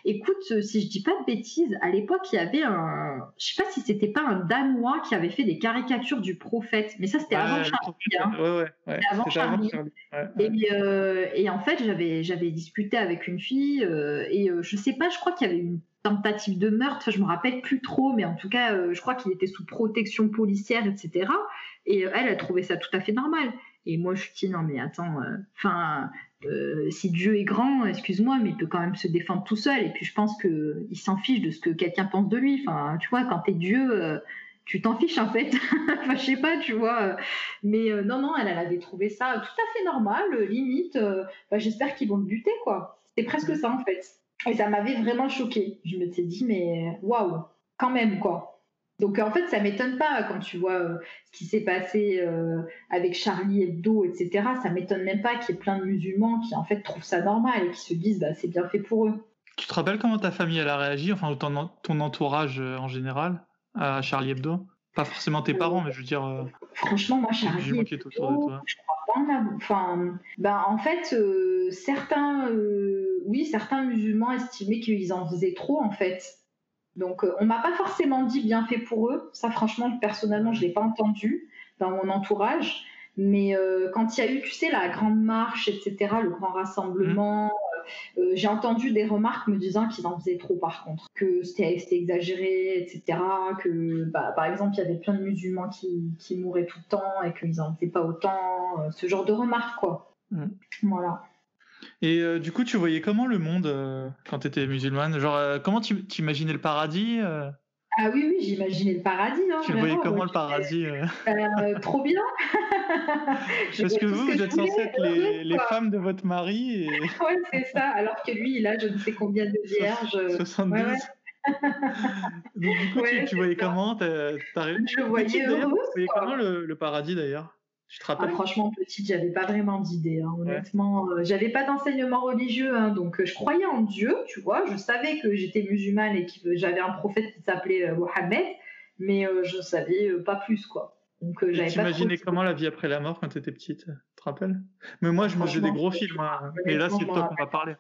écoute, si je dis pas de bêtises, à l'époque, il y avait un. Je sais pas si c'était pas un Danois qui avait fait des caricatures du prophète, mais ça, c'était avant Charlie. Hein. Ouais, ouais, avant Charlie. Et, et, en fait, j'avais, j'avais discuté avec une fille et je sais pas, je crois qu'il y avait une tentative de meurtre, enfin, je me rappelle plus trop, mais en tout cas, euh, je crois qu'il était sous protection policière, etc. Et euh, elle, a trouvé ça tout à fait normal. Et moi, je suis dit, non, mais attends, euh, enfin, si Dieu est grand, excuse-moi, mais il peut quand même se défendre tout seul. Et puis, je pense qu'il s'en fiche de ce que quelqu'un pense de lui. Enfin, tu vois, quand t'es Dieu, tu t'en fiches, en fait. enfin, je sais pas, tu vois. Mais non, non, elle, elle avait trouvé ça tout à fait normal, limite. Bah, j'espère qu'ils vont le buter, quoi. C'est presque ça, en fait. Et ça m'avait vraiment choqué. Je me suis dit, mais waouh, quand même, quoi. Donc en fait, ça m'étonne pas quand tu vois euh, ce qui s'est passé euh, avec Charlie Hebdo, etc. Ça m'étonne même pas qu'il y ait plein de musulmans qui en fait trouvent ça normal et qui se disent, bah, c'est bien fait pour eux. Tu te rappelles comment ta famille elle a réagi, enfin ton, ton entourage euh, en général, à Charlie Hebdo? Pas forcément tes parents, mais je veux dire. Franchement, moi, Charlie Hebdo, je crois en Enfin, bah, en fait, certains oui, certains musulmans estimaient qu'ils en faisaient trop en fait. Donc euh, on m'a pas forcément dit bien fait pour eux. Ça franchement personnellement je l'ai pas entendu dans mon entourage. Mais euh, quand il y a eu, tu sais, la grande marche, etc., le grand rassemblement, mmh. Euh, j'ai entendu des remarques me disant qu'ils en faisaient trop par contre, que c'était exagéré, etc., que bah, par exemple il y avait plein de musulmans qui, qui mouraient tout le temps et qu'ils en faisaient pas autant, ce genre de remarques quoi. Mmh. Voilà. Et euh, du coup, tu voyais comment le monde euh, quand tu étais musulmane? Genre, euh, comment tu, imaginais le paradis Ah oui, oui, j'imaginais le paradis. Hein, tu voyais comment le paradis Trop bien Parce que vous, vous êtes censés être les, les, femmes de votre mari. Et... ouais, c'est ça. Alors que lui, il a je ne sais combien de vierges. 72. Donc, du coup, tu, voyais comment Je voyais. Tu voyais comment le paradis d'ailleurs? Ah, franchement, petite, j'avais pas vraiment d'idée. Hein, honnêtement, euh, j'avais pas d'enseignement religieux, hein, donc euh, je croyais en Dieu, tu vois. Je savais que j'étais musulmane et que j'avais un prophète qui s'appelait euh, Mohammed, mais je savais pas plus, quoi. Donc j'avais T'imaginais comment la vie après la mort quand tu étais petite Tu te rappelles? Mais moi, je mangeais des gros films, hein, et là, c'est toi qu'on va parler.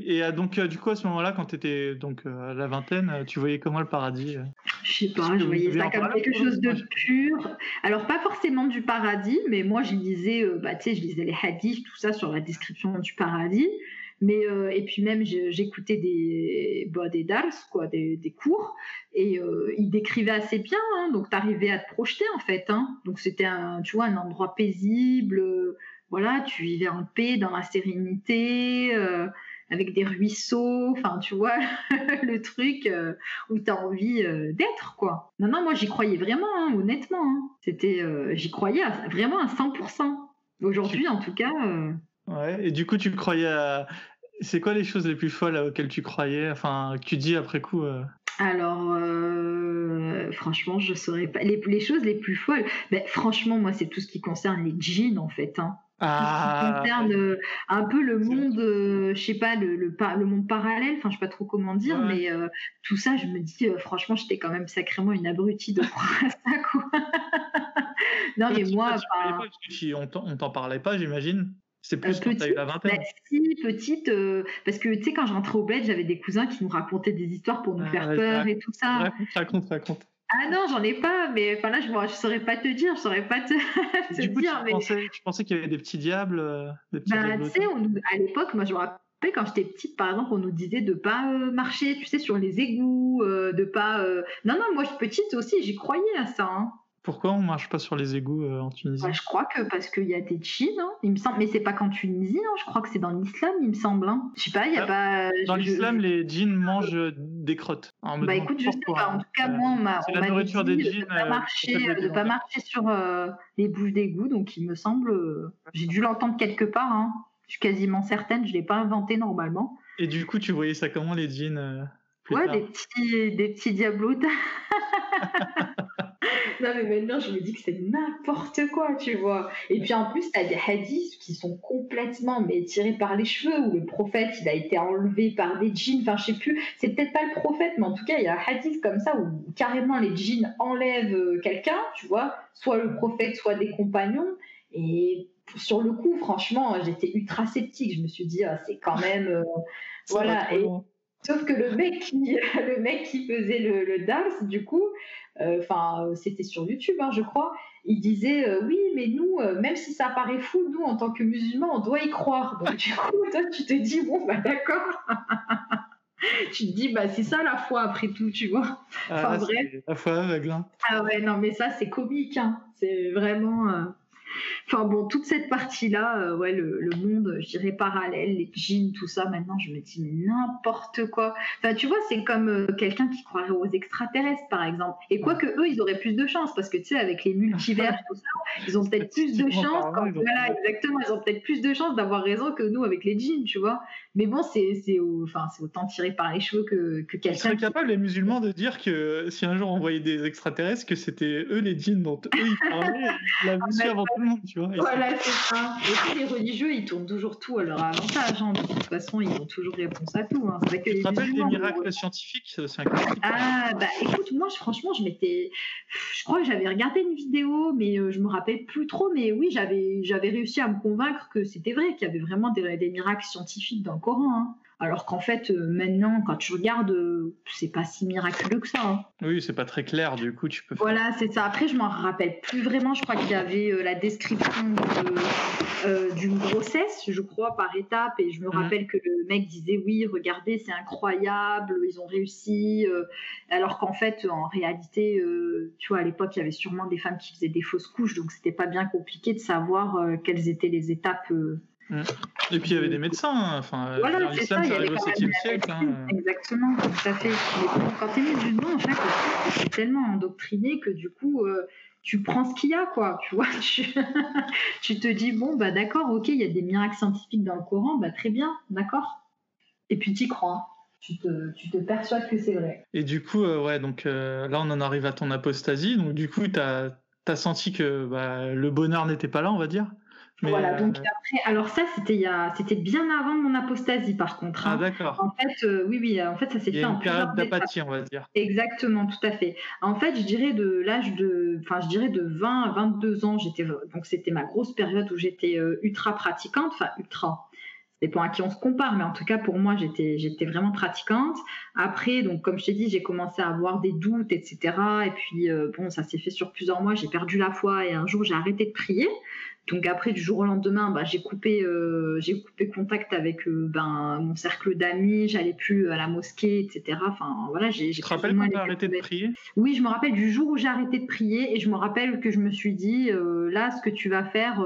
Et euh, donc, euh, du coup, à ce moment-là, quand tu étais donc, euh, à la vingtaine, tu voyais comment le paradis Je sais pas, je voyais ça comme quelque chose de pur. Alors, pas forcément du paradis, mais moi, je lisais, bah, je lisais les hadiths, tout ça sur la description du paradis. Mais, et puis même, j'écoutais des, bah, des dals, quoi, des, des cours, et ils décrivaient assez bien, hein, donc tu arrivais à te projeter, en fait. Hein. Donc, c'était, un, tu vois, un endroit paisible, voilà, tu vivais en paix, dans la sérénité avec des ruisseaux, enfin tu vois le truc euh, où tu as envie euh, d'être quoi. Non non, moi j'y croyais vraiment hein, honnêtement. Hein. C'était euh, j'y croyais vraiment à 100%. Aujourd'hui en tout cas Ouais, et du coup tu croyais à c'est quoi les choses les plus folles auxquelles tu croyais? Enfin que tu dis après coup Alors franchement, je saurais pas les, les choses les plus folles. Mais franchement, moi c'est tout ce qui concerne les jeans en fait hein ah, concerne euh, un peu le monde, euh, je sais pas, le, le, le, monde parallèle, enfin je sais pas trop comment dire, mais euh, tout ça, je me dis, franchement, j'étais quand même sacrément une abrutie de croire à ça, quoi. non, mais moi. on t'en parlait pas, j'imagine c'est plus quand t'as eu la vingtaine. Bah, si, petite, parce que tu sais, quand je rentrais au bled, j'avais des cousins qui nous racontaient des histoires pour nous ah, faire peur et tout ça. Raconte, raconte, raconte. Ah non, j'en ai pas, mais enfin là, je ne saurais pas te dire, je saurais pas te, du coup, dire. Tu, pensais, tu pensais qu'il y avait des petits diables, euh, des petits bah, tu sais, à l'époque, moi, je me rappelle quand j'étais petite, par exemple, on nous disait de pas euh, marcher, tu sais, sur les égouts, euh, de pas. Non, non, moi, petite aussi, j'y croyais à ça. Hein. Pourquoi on marche pas sur les égouts euh, en Tunisie Je crois que parce qu'il y a des djinns, hein, il me semble, mais c'est pas qu'en Tunisie, hein, je crois que c'est dans l'islam, il me semble. Hein. Je sais pas, il y a ah, pas. Dans l'islam, les djinns mangent des crottes. bah écoute, je sais pas. En tout cas, moi, on m'a la nourriture dit des. De pas euh, marcher, de pas marcher sur euh, les bouches d'égout, donc il me semble. J'ai dû l'entendre quelque part. Hein. Je suis quasiment certaine, je l'ai pas inventé normalement. Et du coup, tu voyais ça comment les djinns Ouais, des petits, des petits diablots. non, mais maintenant, je me dis que c'est n'importe quoi, tu vois. Et puis en plus, tu as des hadiths qui sont complètement mais, tirés par les cheveux, où le prophète, il a été enlevé par des djinns. Enfin, je sais plus, c'est peut-être pas le prophète, mais en tout cas, il y a un hadith comme ça où carrément les djinns enlèvent euh, quelqu'un, tu vois, soit le prophète, soit des compagnons. Et sur le coup, franchement, j'étais ultra sceptique. Je me suis dit, ah, c'est quand même. Euh, voilà. Et, sauf que le mec qui, le mec qui faisait le, le dance, du coup, enfin, c'était sur YouTube, hein, je crois, il disait euh, oui, mais nous, même si ça paraît fou, nous, en tant que musulmans, on doit y croire. Donc, du coup, toi, tu te dis, bon, bah d'accord. tu te dis, bah c'est ça la foi après tout, tu vois. Ah, enfin, La foi aveugle. Hein. Ah ouais, non, mais ça, c'est comique. Hein. C'est vraiment. Enfin bon, toute cette partie-là, euh, ouais, le, monde, je dirais parallèle, les jeans, tout ça, maintenant je me dis n'importe quoi. Enfin, tu vois, c'est comme euh, quelqu'un qui croirait aux extraterrestres, par exemple. Et quoique eux, ils auraient plus de chance, parce que tu sais, avec les multivers, tout ça, ils ont peut-être plus de chance. voilà, exactement, ils ont peut-être plus de chance d'avoir raison que nous avec les jeans, tu vois. Mais bon, c'est enfin, autant tiré par les cheveux que, que quelqu'un. Ils seraient capables, les musulmans, de dire que si un jour on voyait des extraterrestres, que c'était eux les jeans dont eux ils parlaient, la mission avant tout le monde, tu vois. Voilà, c'est ça. Et puis les religieux, ils tournent toujours tout à leur avantage. Hein. De toute façon, ils ont toujours réponse à tout. Hein. C'est que tu te rappelles des miracles scientifiques Ah, bah écoute, moi, franchement, je m'étais. Je crois que j'avais regardé une vidéo, mais euh, je me rappelle plus trop. Mais oui, j'avais réussi à me convaincre que c'était vrai, qu'il y avait vraiment des, des miracles scientifiques dans le Coran. Hein. Alors qu'en fait, euh, maintenant, quand tu regardes, euh, c'est pas si miraculeux que ça. Hein. Oui, c'est pas très clair, du coup, tu peux. Voilà, c'est ça. Après, je m'en rappelle plus vraiment. Je crois qu'il y avait euh, la description d'une grossesse, je crois, par étape. Et je me mmh. rappelle que le mec disait Oui, regardez, c'est incroyable, ils ont réussi. alors qu'en fait, en réalité, tu vois, à l'époque, il y avait sûrement des femmes qui faisaient des fausses couches, donc c'était pas bien compliqué de savoir quelles étaient les étapes. Et puis il y avait des médecins, hein. enfin, voilà, l'islam ça, arrive au 7e siècle. Hein. Exactement, tout à fait. Quand tu es musulman, en fait, tu tellement endoctriné que du coup, euh, tu prends ce qu'il y a, quoi. Tu vois, tu, te dis, bon, bah d'accord, ok, il y a des miracles scientifiques dans le Coran, bah très bien, d'accord. Et puis tu y crois. Tu te, tu te, persuades que c'est vrai. Et du coup, euh, ouais, donc euh, là, on en arrive à ton apostasie. Donc, du coup, tu as, as, senti que bah, le bonheur n'était pas là, on va dire? Voilà, donc euh, après, alors ça, c'était c'était bien avant mon apostasie, par contre. Hein. Ah, d'accord. En fait, euh, oui, oui, en fait, ça s'est fait en une période d'apathie, on va dire. Exactement, tout à fait. En fait, je dirais de l'âge de, enfin, je dirais de 20 à 22 ans, j'étais, donc c'était ma grosse période où j'étais euh, ultra pratiquante, enfin, ultra. C'est pour à qui on se compare, mais en tout cas pour moi j'étais j'étais vraiment pratiquante. Après donc comme je t'ai dit j'ai commencé à avoir des doutes etc. Et puis bon ça s'est fait sur plusieurs mois. J'ai perdu la foi et un jour j'ai arrêté de prier. Donc après, du jour au lendemain, bah, j'ai coupé, euh, j'ai coupé contact avec euh, ben, mon cercle d'amis. J'allais plus à la mosquée, etc. Enfin voilà, j'ai. Tu te rappelles quand as arrêté de prier? Oui, je me rappelle du jour où j'ai arrêté de prier et je me rappelle que je me suis dit euh, là, ce que tu vas faire,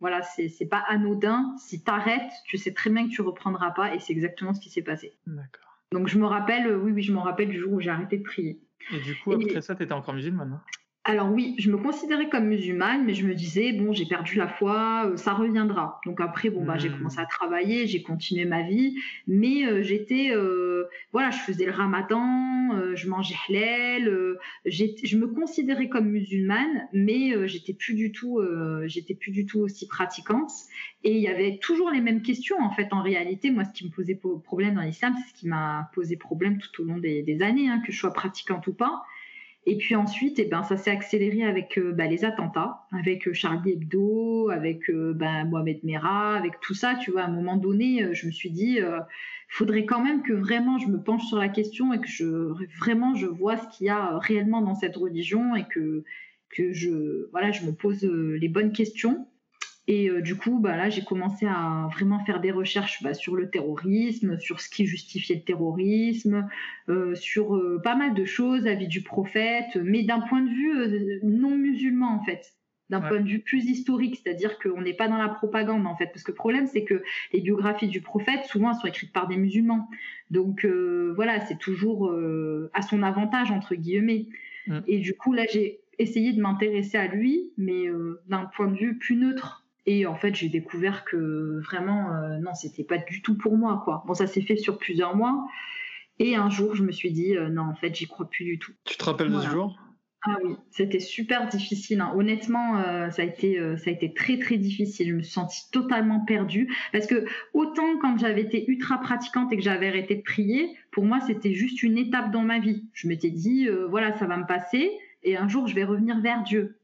voilà, c'est pas anodin. Si t'arrêtes, tu sais très bien que tu reprendras pas et c'est exactement ce qui s'est passé. D'accord. Donc je me rappelle, oui, oui, je me rappelle du jour où j'ai arrêté de prier. Et du coup, après ça, tu étais encore musulmane hein alors oui, je me considérais comme musulmane, mais je me disais bon, j'ai perdu la foi, euh, ça reviendra. Donc après, bon bah j'ai hmm. commencé à travailler, j'ai continué ma vie, mais euh, j'étais, euh, voilà, je faisais le Ramadan, je mangeais halal, je me considérais comme musulmane, mais j'étais plus du tout, j'étais plus du tout aussi pratiquante. Et il y avait toujours les mêmes questions en fait. En réalité, moi, ce qui me posait problème dans l'islam, c'est ce qui m'a posé problème tout au long des, années, hein, que je sois pratiquante ou pas. Et puis ensuite, eh ben, ça s'est accéléré avec euh, bah, les attentats, avec euh, Charlie Hebdo, avec euh, ben, Mohamed Merah, avec tout ça. Tu vois, à un moment donné, je me suis dit, il faudrait quand même que vraiment je me penche sur la question et que je vraiment je vois ce qu'il y a réellement dans cette religion et que que je voilà, je me pose les bonnes questions. Et euh, du coup, bah, là, j'ai commencé à vraiment faire des recherches bah, sur le terrorisme, sur ce qui justifiait le terrorisme, euh, sur euh, pas mal de choses, la vie du prophète, mais d'un point de vue non musulman en fait. D'un point de vue plus historique, c'est-à-dire qu'on n'est pas dans la propagande en fait, parce que le problème c'est que les biographies du prophète souvent sont écrites par des musulmans, donc voilà c'est toujours à son avantage entre guillemets. Mm. Et du coup là j'ai essayé de m'intéresser à lui, mais d'un point de vue plus neutre, et en fait, j'ai découvert que vraiment, euh, non, c'était pas du tout pour moi, quoi. Bon, ça s'est fait sur plusieurs mois. Et un jour, je me suis dit, euh, non, en fait, j'y crois plus du tout. Tu te rappelles de ce jour? Ah oui, c'était super difficile. Hein. Honnêtement, euh, ça, a été, euh, ça a été très très difficile. Je me suis sentie totalement perdue. Parce que autant quand j'avais été ultra pratiquante et que j'avais arrêté de prier, pour moi c'était juste une étape dans ma vie. Je m'étais dit, voilà, ça va me passer et un jour je vais revenir vers Dieu.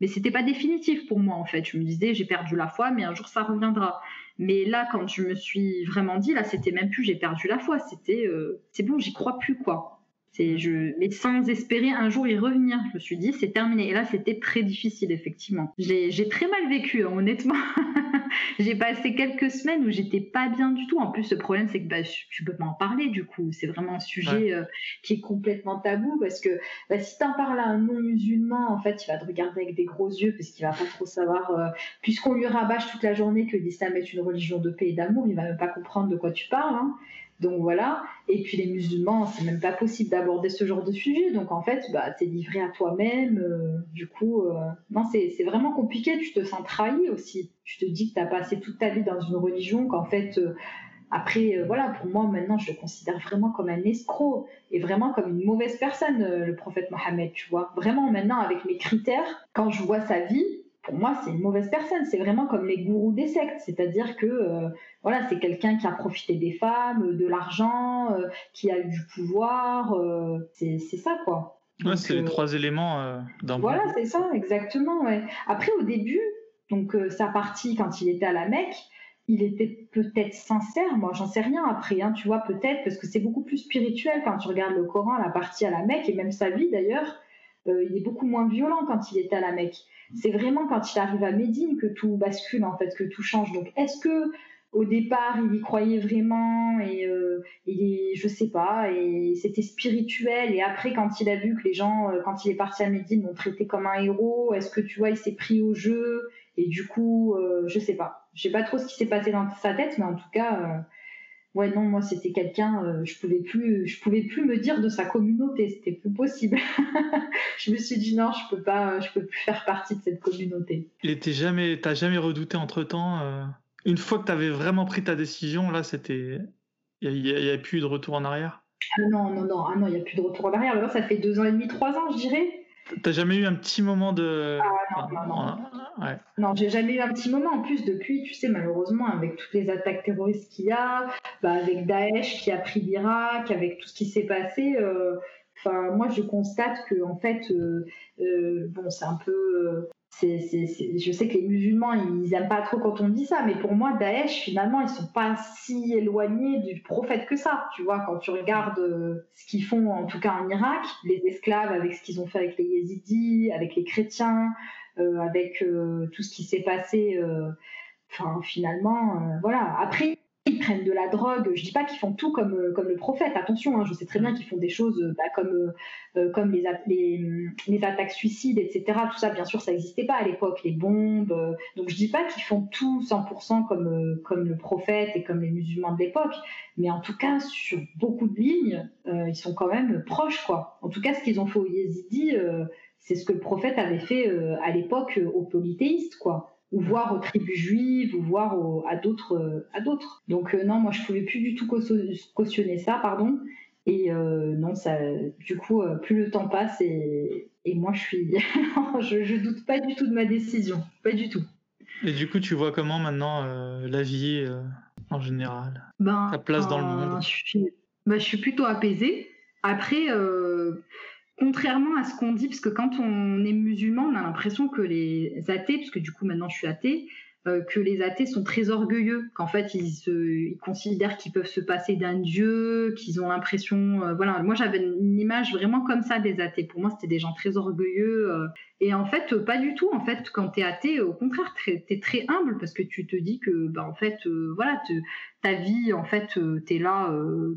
Mais c'était pas définitif pour moi en fait. Je me disais, j'ai perdu la foi, mais un jour ça reviendra. Mais là, quand je me suis vraiment dit, là, c'était même plus j'ai perdu la foi, c'était c'est bon, j'y crois plus quoi je, mais sans espérer un jour y revenir. Je me suis dit, c'est terminé. Et là, c'était très difficile, effectivement. J'ai très mal vécu, hein, honnêtement. j'ai passé quelques semaines où j'étais pas bien du tout. En plus, le problème, c'est que bah, tu peux pas en parler, du coup. C'est vraiment un sujet euh, qui est complètement tabou parce que bah, si tu en parles à un non-musulman, en fait, il va te regarder avec des gros yeux parce qu'il va pas trop savoir. Euh, puisqu'on lui rabâche toute la journée que l'islam est une religion de paix et d'amour, il va même pas comprendre de quoi tu parles. Hein. Donc voilà. Et puis les musulmans, c'est même pas possible d'aborder ce genre de sujet. Donc en fait, bah, t'es livré à toi-même. Euh, du coup, euh, non, c'est vraiment compliqué. Tu te sens trahi aussi. Tu te dis que t'as passé toute ta vie dans une religion, qu'en fait, euh, après, voilà, pour moi maintenant, je le considère vraiment comme un escroc et vraiment comme une mauvaise personne, le prophète Mohammed. Tu vois, vraiment maintenant avec mes critères, quand je vois sa vie, pour moi, c'est une mauvaise personne. C'est vraiment comme les gourous des sectes, c'est-à-dire que euh, voilà, c'est quelqu'un qui a profité des femmes, de l'argent, euh, qui a eu du pouvoir. Euh, c'est ça, quoi. Ouais, c'est les trois éléments d'un Voilà, c'est ça, exactement. Ouais. Après, au début, donc sa partie quand il était à la Mecque, il était peut-être sincère, moi j'en sais rien après, hein, tu vois, peut-être, parce que c'est beaucoup plus spirituel quand tu regardes le Coran, la partie à la Mecque, et même sa vie d'ailleurs, il est beaucoup moins violent quand il était à la Mecque. C'est vraiment quand il arrive à Médine que tout bascule en fait, que tout change. Donc est-ce que au départ il y croyait vraiment et, euh, je sais pas et c'était spirituel et après quand il a vu que les gens euh, quand il est parti à Médine l'ont traité comme un héros, est-ce que tu vois il s'est pris au jeu? Et du coup euh, je sais pas, je sais pas trop ce qui s'est passé dans sa tête mais en tout cas euh, ouais non moi c'était quelqu'un euh, je pouvais plus je pouvais plus me dire de sa communauté c'était plus possible. Je me suis dit non je peux pas je peux plus faire partie de cette communauté. Et t'es jamais t'as jamais redouté entre temps euh, une fois que t'avais vraiment pris ta décision là c'était il y, y, avait plus de retour en arrière? Ah non non non ah non il y a plus de retour en arrière. Alors ça fait deux ans et demi trois ans je dirais T'as jamais eu un petit moment de. Ah non, non, non. Non, j'ai jamais eu un petit moment. En plus, depuis, tu sais, malheureusement, avec toutes les attaques terroristes qu'il y a, bah, avec Daesh qui a pris l'Irak, avec tout ce qui s'est passé, euh, moi, je constate que, en fait, euh, euh, bon, c'est un peu je sais que les musulmans, ils n'aiment pas trop quand on dit ça, mais pour moi, Daesh, finalement, ils sont pas si éloignés du prophète que ça. Tu vois, quand tu regardes euh, ce qu'ils font, en tout cas en Irak, les esclaves, avec ce qu'ils ont fait avec les yézidis, avec les chrétiens, euh, avec euh, tout ce qui s'est passé. Enfin, finalement, voilà. Après, ils prennent de la drogue. Je dis pas qu'ils font tout comme, euh, comme le prophète. Attention, hein, je sais très bien qu'ils font des choses euh, bah, comme, euh, comme les, les, attaques suicides, etc. Tout ça, bien sûr, ça n'existait pas à l'époque, les bombes. donc je dis pas qu'ils font tout 100% comme, comme le prophète et comme les musulmans de l'époque. Mais en tout cas, sur beaucoup de lignes, ils sont quand même proches, quoi. En tout cas, ce qu'ils ont fait aux yézidis, c'est ce que le prophète avait fait à l'époque aux polythéistes, quoi ou voir aux tribus juives, ou voir à d'autres, à d'autres. Donc euh, non, moi je pouvais plus du tout cautionner ça, pardon. Et euh, non, ça, du coup, euh, plus le temps passe et, et moi je suis, je, je, doute pas du tout de ma décision, pas du tout. Et du coup, tu vois comment maintenant la vie en général, ben, ta place dans le monde je suis, ben, je suis plutôt apaisée. Après, contrairement à ce qu'on dit, parce que quand on est musulman, on a l'impression que les athées, parce que du coup maintenant je suis athée, que les athées sont très orgueilleux, qu'en fait ils, se, considèrent qu'ils peuvent se passer d'un dieu, qu'ils ont l'impression, euh, voilà. Moi j'avais une image vraiment comme ça des athées. Pour moi c'était des gens très orgueilleux. Euh, et en fait pas du tout. En fait quand t'es athée, au contraire t'es très humble parce que tu te dis que bah en fait voilà ta vie en fait t'es là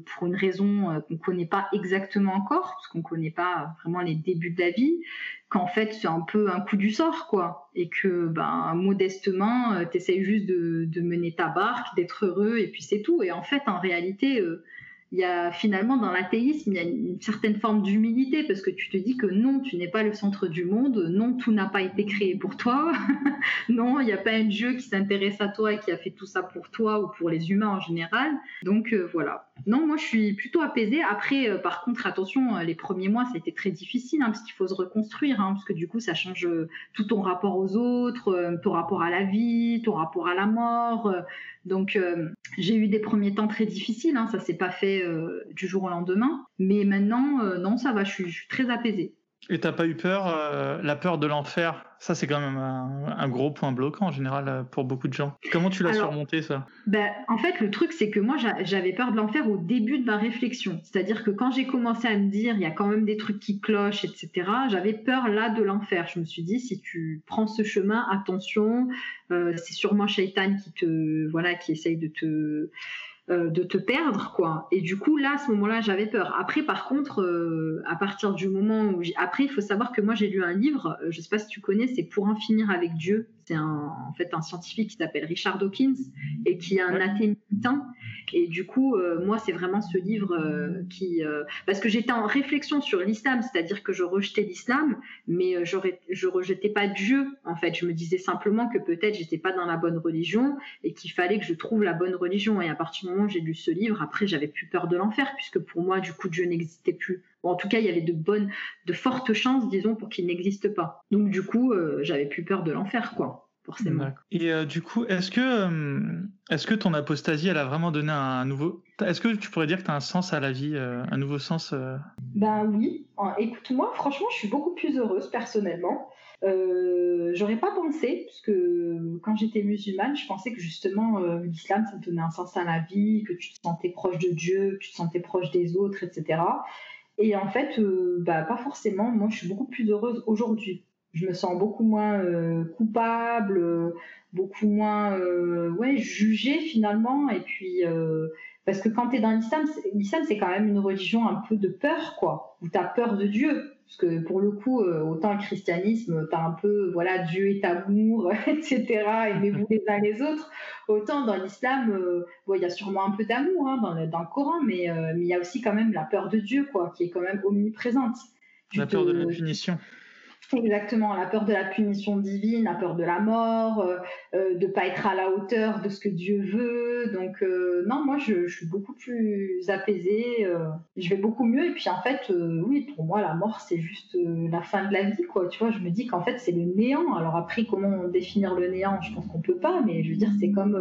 pour une raison qu'on connaît pas exactement encore, parce qu'on connaît pas vraiment les débuts de la vie qu'en fait c'est un peu un coup du sort quoi. Et que ben modestement euh, tu essayes juste de, de, mener ta barque d'être heureux et puis c'est tout. Et en fait en réalité euh, il y a finalement dans l'athéisme, il y a une certaine forme d'humilité parce que tu te dis que non, tu n'es pas le centre du monde, non, tout n'a pas été créé pour toi, non, il n'y a pas un Dieu qui s'intéresse à toi et qui a fait tout ça pour toi ou pour les humains en général. Donc euh, voilà, non, moi je suis plutôt apaisée. Après, euh, par contre, attention, euh, les premiers mois, ça a été très difficile, hein, parce qu'il faut se reconstruire, hein, parce que du coup, ça change euh, tout ton rapport aux autres, ton rapport à la vie, ton rapport à la mort. donc, j'ai eu des premiers temps très difficiles, hein, ça s'est pas fait du jour au lendemain. Mais maintenant, non, ça va, je suis très apaisée. Et t'as pas eu peur, euh, la peur de l'enfer? Ça, c'est quand même un, gros point bloquant en général euh, pour beaucoup de gens. Comment tu l'as surmonté ça? ben, En fait, le truc, c'est que moi, j'avais peur de l'enfer au début de ma réflexion. C'est-à-dire que quand j'ai commencé à me dire, il y a quand même des trucs qui clochent, etc., j'avais peur là de l'enfer. Je me suis dit, si tu prends ce chemin, attention, euh, c'est sûrement Shaitan qui te, voilà, qui essaye de te de te perdre quoi. Et du coup là à ce moment-là j'avais peur. Après par contre euh, à partir du moment où après il faut savoir que moi j'ai lu un livre euh, je sais pas si tu connais c'est pour en finir avec Dieu c'est en fait un scientifique qui s'appelle Richard Dawkins et qui est un athée militant. Et du coup, euh, moi, c'est vraiment ce livre euh, qui. Euh, parce que j'étais en réflexion sur l'islam, c'est-à-dire que je rejetais l'islam, mais je rejetais pas Dieu, en fait. Je me disais simplement que peut-être j'étais pas dans la bonne religion et qu'il fallait que je trouve la bonne religion. Et à partir du moment où j'ai lu ce livre, après, j'avais plus peur de l'enfer, puisque pour moi, du coup, Dieu n'existait plus en tout cas, il y avait de bonnes, de fortes chances, disons, pour qu'il n'existe pas. Donc, du coup, euh, j'avais plus peur de l'enfer, quoi. Forcément. Et euh, du coup, est-ce que, euh, est-ce que ton apostasie, elle a vraiment donné un nouveau. Est-ce que tu pourrais dire que tu as un sens à la vie, un nouveau sens Ben oui. Écoute, moi, franchement, je suis beaucoup plus heureuse personnellement. j'aurais pas pensé, parce que quand j'étais musulmane, je pensais que justement l'islam, ça me donnait un sens à la vie, que tu te sentais proche de Dieu, que tu te sentais proche des autres, etc. Et en fait, euh, bah, pas forcément. Moi, je suis beaucoup plus heureuse aujourd'hui. Je me sens beaucoup moins euh, coupable, beaucoup moins ouais, jugée finalement. Et puis, euh, parce que quand tu es dans l'islam, l'islam, c'est quand même une religion un peu de peur, quoi, où tu as peur de Dieu. Parce que pour le coup, euh, autant le christianisme, tu as un peu, voilà, Dieu est amour, etc., aimez-vous les uns les autres. Autant dans l'islam, euh, il y a sûrement un peu d'amour hein, dans, le, dans, le, Coran, mais euh, mais il y a aussi quand même la peur de Dieu, quoi, qui est quand même omniprésente. la peur de la punition. Exactement, la peur de la punition divine, la peur de la mort, euh, euh, de pas être à la hauteur de ce que Dieu veut. Donc euh, non, moi je, suis beaucoup plus apaisée, je vais beaucoup mieux. Et puis en fait, oui, pour moi la mort c'est juste la fin de la vie, quoi. Tu vois, je me dis qu'en fait c'est le néant. Alors après, comment définir le néant? Je pense qu'on peut pas, mais je veux dire c'est comme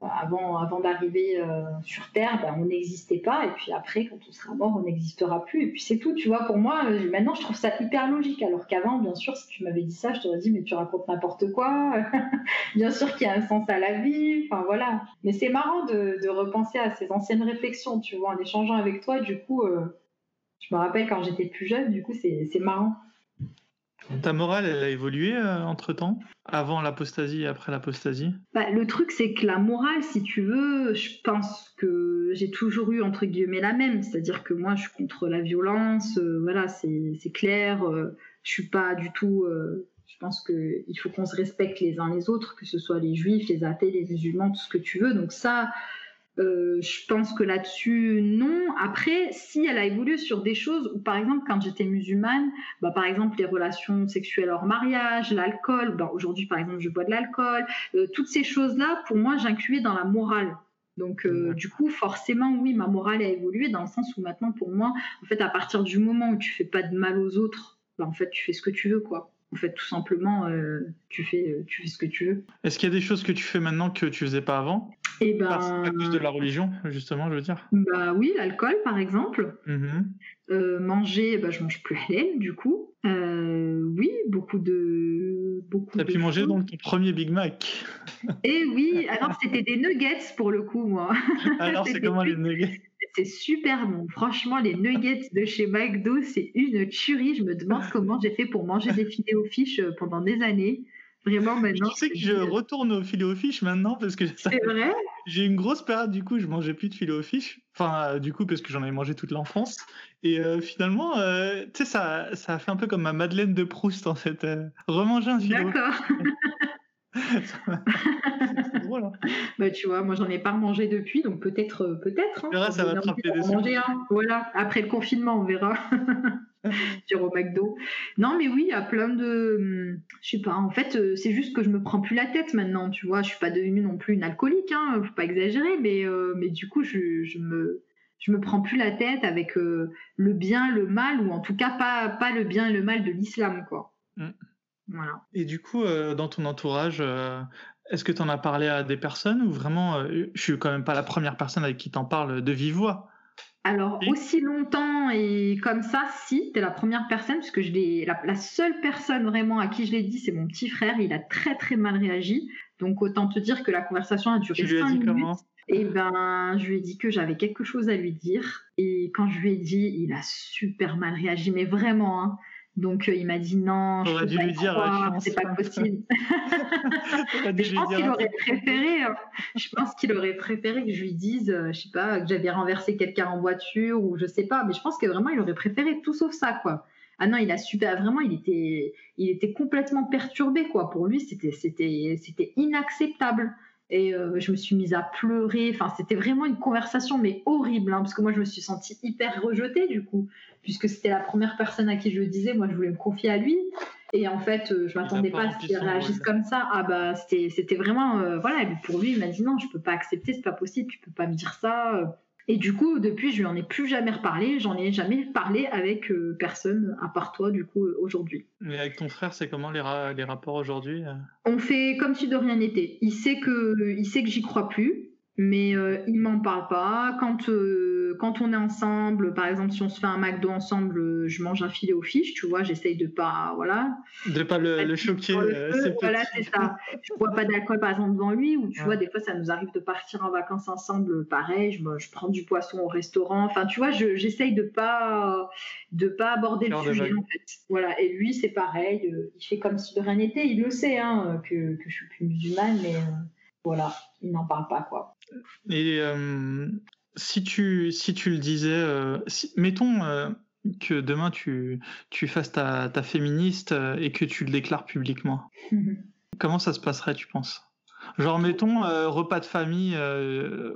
avant, d'arriver euh, sur Terre, ben, on n'existait pas. Et puis après, quand on sera mort, on n'existera plus. Et puis c'est tout, tu vois. Pour moi, euh, maintenant, je trouve ça hyper logique. Alors qu'avant, bien sûr, si tu m'avais dit ça, je t'aurais dit, mais tu racontes n'importe quoi. bien sûr qu'il y a un sens à la vie. Enfin, voilà. Mais c'est marrant de, de, repenser à ces anciennes réflexions, tu vois, en échangeant avec toi. Du coup, euh, je me rappelle quand j'étais plus jeune, du coup, c'est marrant. Ta morale, elle a évolué euh, entre temps, avant l'apostasie et après l'apostasie? Bah, Le truc, c'est que la morale, si tu veux, je pense que j'ai toujours eu entre guillemets la même. C'est-à-dire que moi, je suis contre la violence, euh, voilà, c'est clair. Euh, je suis pas du tout. je pense qu'il faut qu'on se respecte les uns les autres, que ce soit les juifs, les athées, les musulmans, tout ce que tu veux. Donc, ça, euh, je pense que là-dessus, non. Après, si elle a évolué sur des choses où, par exemple, quand j'étais musulmane, bah, par exemple, les relations sexuelles hors mariage, l'alcool, bah, aujourd'hui, par exemple, je bois de l'alcool, euh, toutes ces choses-là, pour moi, j'incluais dans la morale. Donc, euh, du coup, forcément, oui, ma morale a évolué dans le sens où maintenant, pour moi, en fait, à partir du moment où tu fais pas de mal aux autres, bah, en fait, tu fais ce que tu veux, quoi. En fait, tout simplement, tu, fais, tu fais ce que tu veux. Est-ce qu'il y a des choses que tu fais maintenant que tu faisais pas avant? Et eh ben, à cause de la religion, justement, je veux dire. Bah oui, l'alcool, par exemple. Mm-hmm. Euh, manger, bah, je mange plus halal, du coup. Euh, oui, beaucoup de. Beaucoup T'as pu manger donc ton premier Big Mac. Eh oui, alors c'était des nuggets pour le coup, moi. Alors c'est comment les nuggets? c'est super bon. Franchement, les nuggets de chez McDo, c'est une tuerie. Je me demande comment j'ai fait pour manger des filets aux fiches euh, pendant des années. Vraiment, maintenant. Tu sais que je retourne au filet aux fiches maintenant parce que. C'est vrai? J'ai une grosse période, du coup, je mangeais plus de filet aux fiches. Enfin, euh, du coup, parce que j'en avais mangé toute l'enfance. Et euh, finalement, euh, tu sais, ça, ça a fait un peu comme ma Madeleine de Proust, en fait. remanger un filet D'accord. c'est drôle. Hein. Bah, tu vois, moi, j'en ai pas remangé depuis, donc peut-être. peut-être hein, ça va te rappeler des manger un. Voilà, après le confinement, on verra. sur au McDo. Non, mais oui, il y a plein de. Hum, je sais pas, en fait, euh, c'est juste que je me prends plus la tête maintenant, tu vois. Je suis pas devenue non plus une alcoolique, hein, faut pas exagérer, mais, euh, mais du coup, je, je, me. Je me prends plus la tête avec euh, le bien, le mal, ou en tout cas pas, pas le bien et le mal de l'islam, quoi. Mm. Voilà. Et du coup, dans ton entourage, est-ce que tu en as parlé à des personnes ou vraiment, je suis quand même pas la première personne avec qui t'en parle de vive voix? Alors, aussi longtemps et comme ça, si, t'es la première personne, puisque je l'ai, la, seule personne vraiment à qui je l'ai dit, c'est mon petit frère. Il a très très mal réagi. Donc, autant te dire que la conversation a duré 5 minutes. Comment et ben, je lui ai dit que j'avais quelque chose à lui dire. Et quand je lui ai dit, il a super mal réagi, mais vraiment. Hein. Donc euh, il m'a dit non, je pas lui dire, c'est pas possible. je pense qu'il aurait préféré. Hein. Je pense qu'il aurait préféré que je lui dise, euh, je sais pas, que j'avais renversé quelqu'un en voiture ou je sais pas. Mais je pense que vraiment il aurait préféré tout sauf ça, quoi. Ah non, il a super, vraiment, il était, il était complètement perturbé, quoi. Pour lui, c'était, c'était, c'était inacceptable et euh, je me suis mise à pleurer. Enfin, c'était vraiment une conversation, mais horrible, hein, parce que moi, je me suis sentie hyper rejetée du coup, puisque c'était la première personne à qui je le disais. Moi, je voulais me confier à lui, et en fait, euh, je m'attendais pas, à ce qu'il réagisse comme ça. Ah bah, c'était vraiment, euh, voilà. Pour lui, il m'a dit non, je peux pas accepter, c'est pas possible, tu peux pas me dire ça. Et du coup, depuis, je lui en ai plus jamais reparlé. J'en ai jamais parlé avec euh, personne à part toi, du coup, aujourd'hui. Mais avec ton frère, c'est comment les, les rapports aujourd'hui euh? On fait comme si de rien n'était. Il sait que, il sait que j'y crois plus, mais euh, il m'en parle pas. Quand quand on est ensemble, par exemple, si on se fait un McDo ensemble, je mange un filet aux fiches, tu vois, j'essaye de pas, voilà. De pas le, le choquer. Euh, voilà, c'est ça. Je bois pas d'alcool, par exemple, devant lui, ou tu vois, des fois, ça nous arrive de partir en vacances ensemble, pareil, je, je prends du poisson au restaurant. Enfin, tu vois, j'essaye de pas, de pas aborder le sujet, en fait. Voilà. Et lui, c'est pareil, euh, il fait comme si de rien n'était, il le sait, hein, que, que je suis plus musulmane, mais euh, voilà, il n'en parle pas, quoi. Et si tu, si tu le disais, euh, mettons euh, que demain tu, tu fasses ta, ta féministe euh, et que tu le déclares publiquement. Mhm. Comment ça se passerait, tu penses? Genre, mettons, repas de famille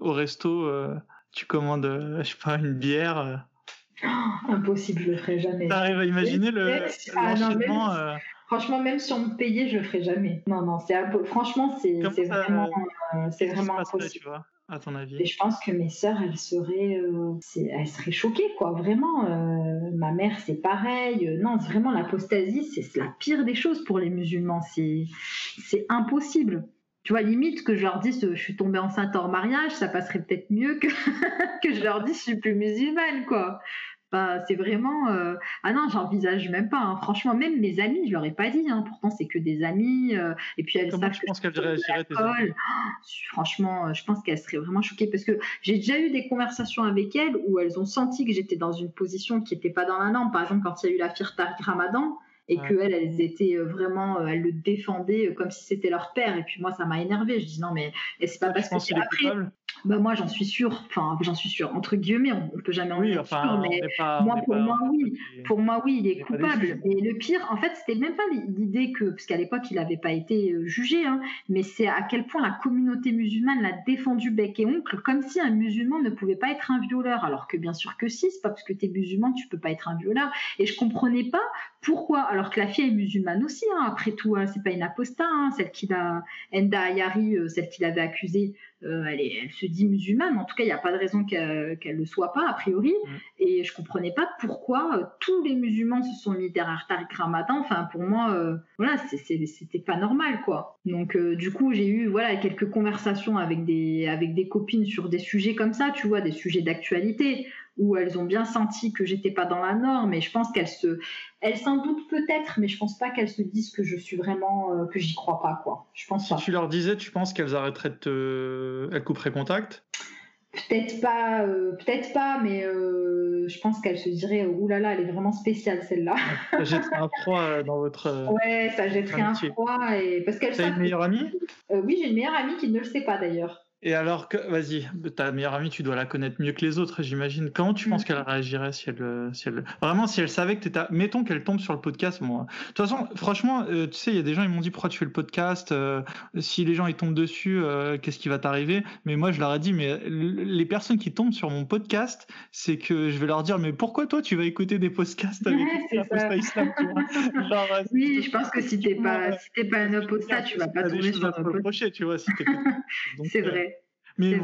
au resto, tu commandes, je sais pas, une bière. Impossible, je le ferai jamais. T'arrives à imaginer le. Ah, franchement, même si on me payait, je le ferais jamais. Non, non, c'est franchement, c'est vraiment, c'est vraiment impossible à ton avis Et je pense que mes sœurs, elles seraient, euh, elles seraient choquées, quoi. Vraiment, euh, ma mère, c'est pareil. Euh, non, vraiment, l'apostasie, c'est la pire des choses pour les musulmans. C'est, c'est impossible. Tu vois, limite que je leur dise je suis tombée enceinte hors mariage, ça passerait peut-être mieux que, que je leur dise je suis plus musulmane, quoi c'est vraiment. Euh, ah non, j'envisage même pas. Hein. Franchement, même mes amis, je leur ai pas dit. Hein. Pourtant, c'est que des amis. Euh, et puis elles Comment savent. Je pense qu'elles réagiraient Franchement, euh, je pense qu'elles seraient vraiment choquées parce que j'ai déjà eu des conversations avec elles où elles ont senti que j'étais dans une position qui n'était pas dans la norme. Par exemple, quand il y a eu la Fir Ramadan et que qu'elles, elles étaient vraiment, elles le défendaient comme si c'était leur père. Et puis moi, ça m'a énervé. Je dis non, mais c'est pas parce que c'est après. Bah moi j'en suis sûre, enfin j'en suis sûre entre guillemets, on, ne peut jamais en oui, être sûr, mais moi pour moi oui, pour moi oui il est coupable. Et le pire, en fait c'était même pas l'idée que, parce qu'à l'époque il n'avait pas été euh, jugé, hein, mais c'est à quel point la communauté musulmane l'a défendu bec et oncle, comme si un musulman ne pouvait pas être un violeur, alors que bien sûr que si, c'est pas parce que tu es musulman que tu peux pas être un violeur. Et je comprenais pas pourquoi, alors que la fille est musulmane aussi, hein, après tout, hein, c'est pas une apostat, hein, celle qui a, Enda Ayari, euh, celle qui l'avait accusée euh, elle, elle, se dit musulmane, en tout cas, il n'y a pas de raison qu'elle ne le soit pas, a priori. Mm. Et je comprenais pas pourquoi euh, tous les musulmans se sont mis derrière Tariq Ramadan. Enfin, pour moi, euh, voilà, c'était pas normal, quoi. Donc, du coup, j'ai eu voilà quelques conversations avec des, avec des copines sur des sujets comme ça, tu vois, des sujets d'actualité où elles ont bien senti que j'étais pas dans la norme et je pense qu'elles se elles s'en doutent peut-être mais je pense pas qu'elles se disent que je suis vraiment euh, que j'y crois pas quoi je pense si tu leur disais tu penses qu'elles arrêteraient de te elles couperaient contact? Peut-être pas euh, peut-être pas mais euh, je pense qu'elles se diraient ouh là là elle est vraiment spéciale celle-là ça jetterait un froid dans votre ouais ça jetterait un froid et parce qu'elle T'as une meilleure amie? Oui j'ai une meilleure amie qui ne le sait pas d'ailleurs Et alors, que, vas-y, ta meilleure amie, tu dois la connaître mieux que les autres, j'imagine. Comment tu penses mm. qu'elle réagirait si elle, si elle, vraiment, si elle savait que tu étais, mettons qu'elle tombe sur le podcast, moi. De toute façon, franchement, euh, tu sais, il y a des gens, ils m'ont dit pourquoi tu fais le podcast, euh, si les gens ils tombent dessus, euh, qu'est-ce qui va t'arriver? Mais moi, je leur ai dit, mais les personnes qui tombent sur mon podcast, c'est que je vais leur dire, mais pourquoi toi, tu vas écouter des podcasts avec la posta islam, Oui, je pense que si t'es pas, si t'es pas un apostat, tu vas pas tomber sur un podcast. tu vois, si C'est vrai. Mais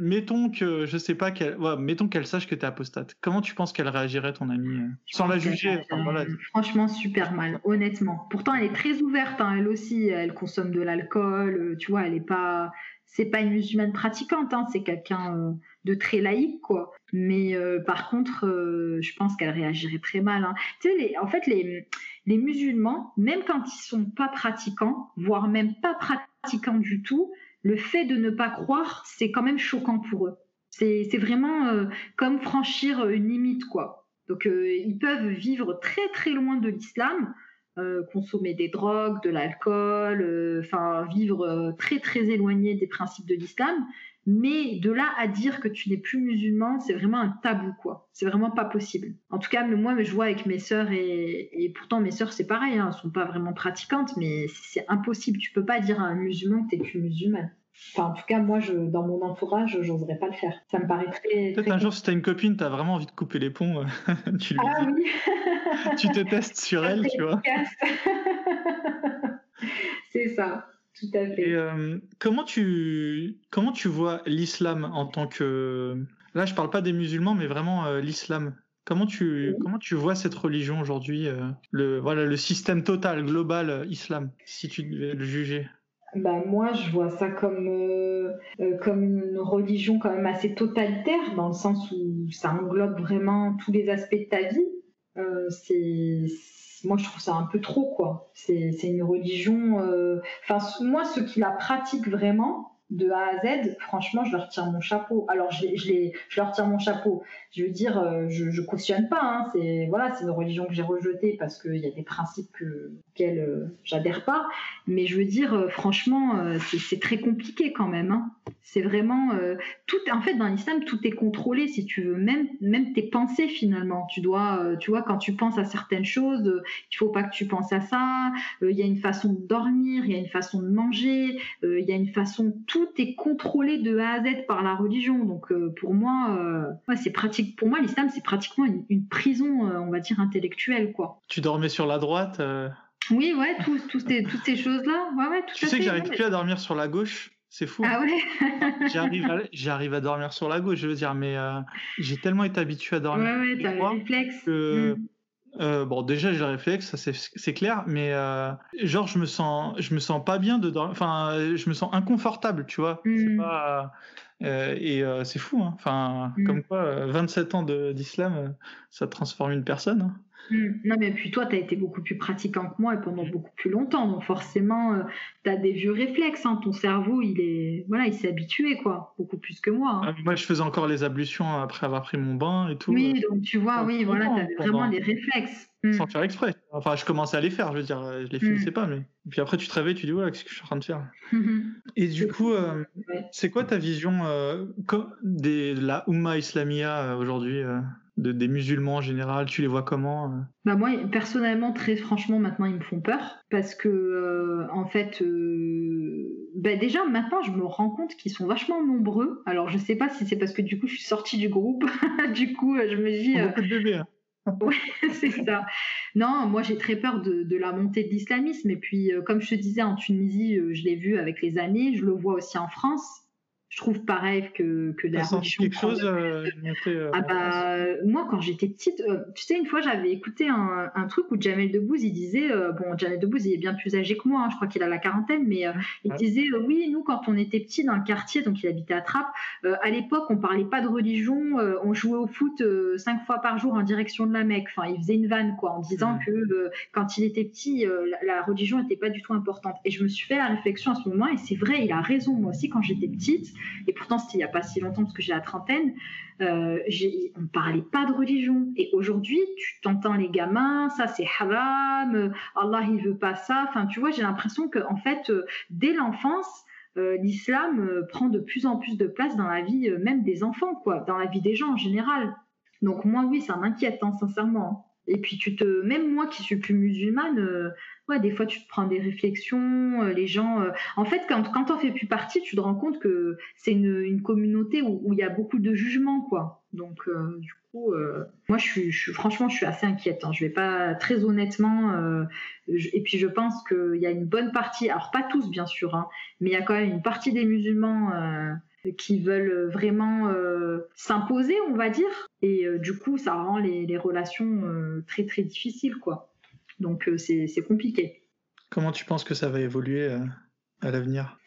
mettons que je sais pas qu'elle, mettons qu'elle sache que tu es apostate. Comment tu penses qu'elle réagirait, ton amie, euh, sans la juger Franchement, super mal, honnêtement. Pourtant, elle est très ouverte. Hein, elle aussi, elle consomme de l'alcool. Euh, tu vois, elle est pas, c'est pas une musulmane pratiquante. Hein, c'est quelqu'un euh, de très laïque, quoi. Mais par contre, je pense qu'elle réagirait très mal. Hein. Tu sais, en fait, les, les musulmans, même quand ils sont pas pratiquants, voire même pas pratiquants du tout, le fait de ne pas croire, c'est quand même choquant pour eux. C'est vraiment euh, comme franchir une limite, quoi. Donc, euh, ils peuvent vivre très très loin de l'islam, euh, consommer des drogues, de l'alcool, enfin vivre très très éloigné des principes de l'islam. Mais de là à dire que tu n'es plus musulman, c'est vraiment un tabou, quoi. C'est vraiment pas possible. En tout cas, moi, je vois avec mes sœurs et, pourtant mes sœurs, c'est pareil, hein, elles sont pas vraiment pratiquantes, mais c'est impossible. Tu peux pas dire à un musulman que tu n'es plus musulmane. Enfin, en tout cas, moi, je, dans mon entourage, j'oserais pas le faire. Ça me paraît très. Peut-être un jour, si t'as une copine, t'as vraiment envie de couper les ponts, tu lui ah, Oui. tu te testes sur elle, tu vois. c'est ça. Tout à fait. Et, euh, comment, tu, comment tu vois l'islam en tant que. Là, je parle pas des musulmans, mais vraiment euh, l'islam. Comment tu, comment tu vois cette religion aujourd'hui, euh, le, voilà, le système total, global, islam, si tu devais le juger? Bah, moi, je vois ça comme, euh, euh, comme une religion quand même assez totalitaire, dans le sens où ça englobe vraiment tous les aspects de ta vie. Euh, c'est, moi, je trouve ça un peu trop, quoi. C'est, une religion. Enfin, moi, ceux qui la pratiquent vraiment, de A à Z, franchement, je leur tire mon chapeau. Alors, je, je, je leur tire mon chapeau. Je veux dire, euh, je, je cautionne pas. Hein. c'est voilà, c'est une religion que j'ai rejetée parce qu'il y a des principes que, auxquels euh, j'adhère pas. Mais je veux dire, euh, franchement, c'est très compliqué quand même. Hein. C'est vraiment tout. En fait, dans l'islam, tout est contrôlé, si tu veux. Même même tes pensées finalement. Tu dois, tu vois, quand tu penses à certaines choses, il faut pas que tu penses à ça. Il y a une façon de dormir, il y a une façon de manger, il y a une façon tout tout est contrôlé de A à Z par la religion. Donc euh, pour moi, euh, c'est pratique. Pour moi, l'islam c'est pratiquement une, prison, euh, on va dire intellectuelle, quoi. Tu dormais sur la droite. Oui, ouais, toutes ces choses-là. Ouais, ouais, tu sais que j'arrive plus à dormir sur la gauche. C'est fou. Ah ouais? J'arrive à, à, dormir sur la gauche, je veux dire, mais j'ai tellement été habitué à dormir. Ouais, ouais, t'as le réflexe. Que, mm. Euh, bon, déjà, j'ai le réflexe, ça c'est clair, mais euh, genre, je me sens, je me sens pas bien de dormir. Enfin, je me sens inconfortable, tu vois. Mm. pas. Euh, et c'est fou, hein. Enfin, mm. comme quoi, 27 ans d'islam, ça transforme une personne. Hein. Mm. Non, mais puis toi, tu as été beaucoup plus pratiquant que moi et pendant beaucoup plus longtemps. Donc forcément, euh, tu as des vieux réflexes. Hein. Ton cerveau, il est voilà, il s'est habitué, quoi. Beaucoup plus que moi. Hein. Ah, moi, je faisais encore les ablutions après avoir pris mon bain et tout. Oui, donc tu vois, oui, voilà, tu avais vraiment les réflexes. Mm. Sans faire exprès. Enfin, je commençais à les faire, je veux dire, je les finissais mm. pas. Mais... Et puis après, tu te réveilles, tu dis, ouais, qu'est-ce que je suis en train de faire? Et du coup, euh, c'est quoi ta vision euh, de la Ummah Islamia aujourd'hui des musulmans en général Tu les vois comment euh? Bah Moi, personnellement, très franchement, maintenant, ils me font peur parce que, euh, en fait, euh, bah, déjà, maintenant, je me rends compte qu'ils sont vachement nombreux. Alors, je sais pas si c'est parce que, du coup, je suis sortie du groupe. du coup, je me dis. Beaucoup de bébés. Hein. ouais, c'est ça. Non, moi j'ai très peur de, de la montée de l'islamisme. Et puis, comme je te disais, en Tunisie, je l'ai vu avec les années, je le vois aussi en France je trouve pareil que, que la religion. quelque chose euh, euh, ah bah, moi, quand j'étais petite, euh, tu sais, une fois, j'avais écouté un, un, truc où Jamel Debbouze, il disait, bon, Jamel Debbouze, il est bien plus âgé que moi, hein, je crois qu'il a la quarantaine, mais il disait, oui, nous, quand on était petit dans le quartier, donc il habitait à Trappes, à l'époque, on parlait pas de religion, on jouait au foot cinq fois par jour en direction de la Mecque. Enfin, il faisait une vanne, quoi, en disant que quand il était petit, la, la religion n'était pas du tout importante. Et je me suis fait la réflexion à ce moment, et c'est vrai, il a raison, moi aussi, quand j'étais petite, et pourtant c'était il n'y a pas si longtemps parce que j'ai la trentaine, euh, on ne parlait pas de religion. Et aujourd'hui, tu t'entends les gamins, ça c'est haram, Allah il veut pas ça. Enfin, tu vois, j'ai l'impression que en fait, euh, dès l'enfance, l'islam prend de plus en plus de place dans la vie même des enfants, quoi, dans la vie des gens en général. Donc moi, oui, ça m'inquiète, hein, sincèrement. Et puis tu te, même moi qui suis plus musulmane, des fois tu te prends des réflexions, euh, les gens. Euh, en fait, quand quand t'en fais plus partie, tu te rends compte que c'est une, communauté où il y a beaucoup de jugements, quoi. Donc euh, du coup, moi je suis, franchement je suis assez inquiète. Hein. Je vais pas très honnêtement. et puis je pense qu'il y a une bonne partie, alors pas tous bien sûr, hein, mais il y a quand même une partie des musulmans qui veulent vraiment s'imposer, on va dire. Et du coup, ça rend les, relations très très difficiles, quoi. Donc euh, c'est compliqué. Comment tu penses que ça va évoluer euh, à l'avenir?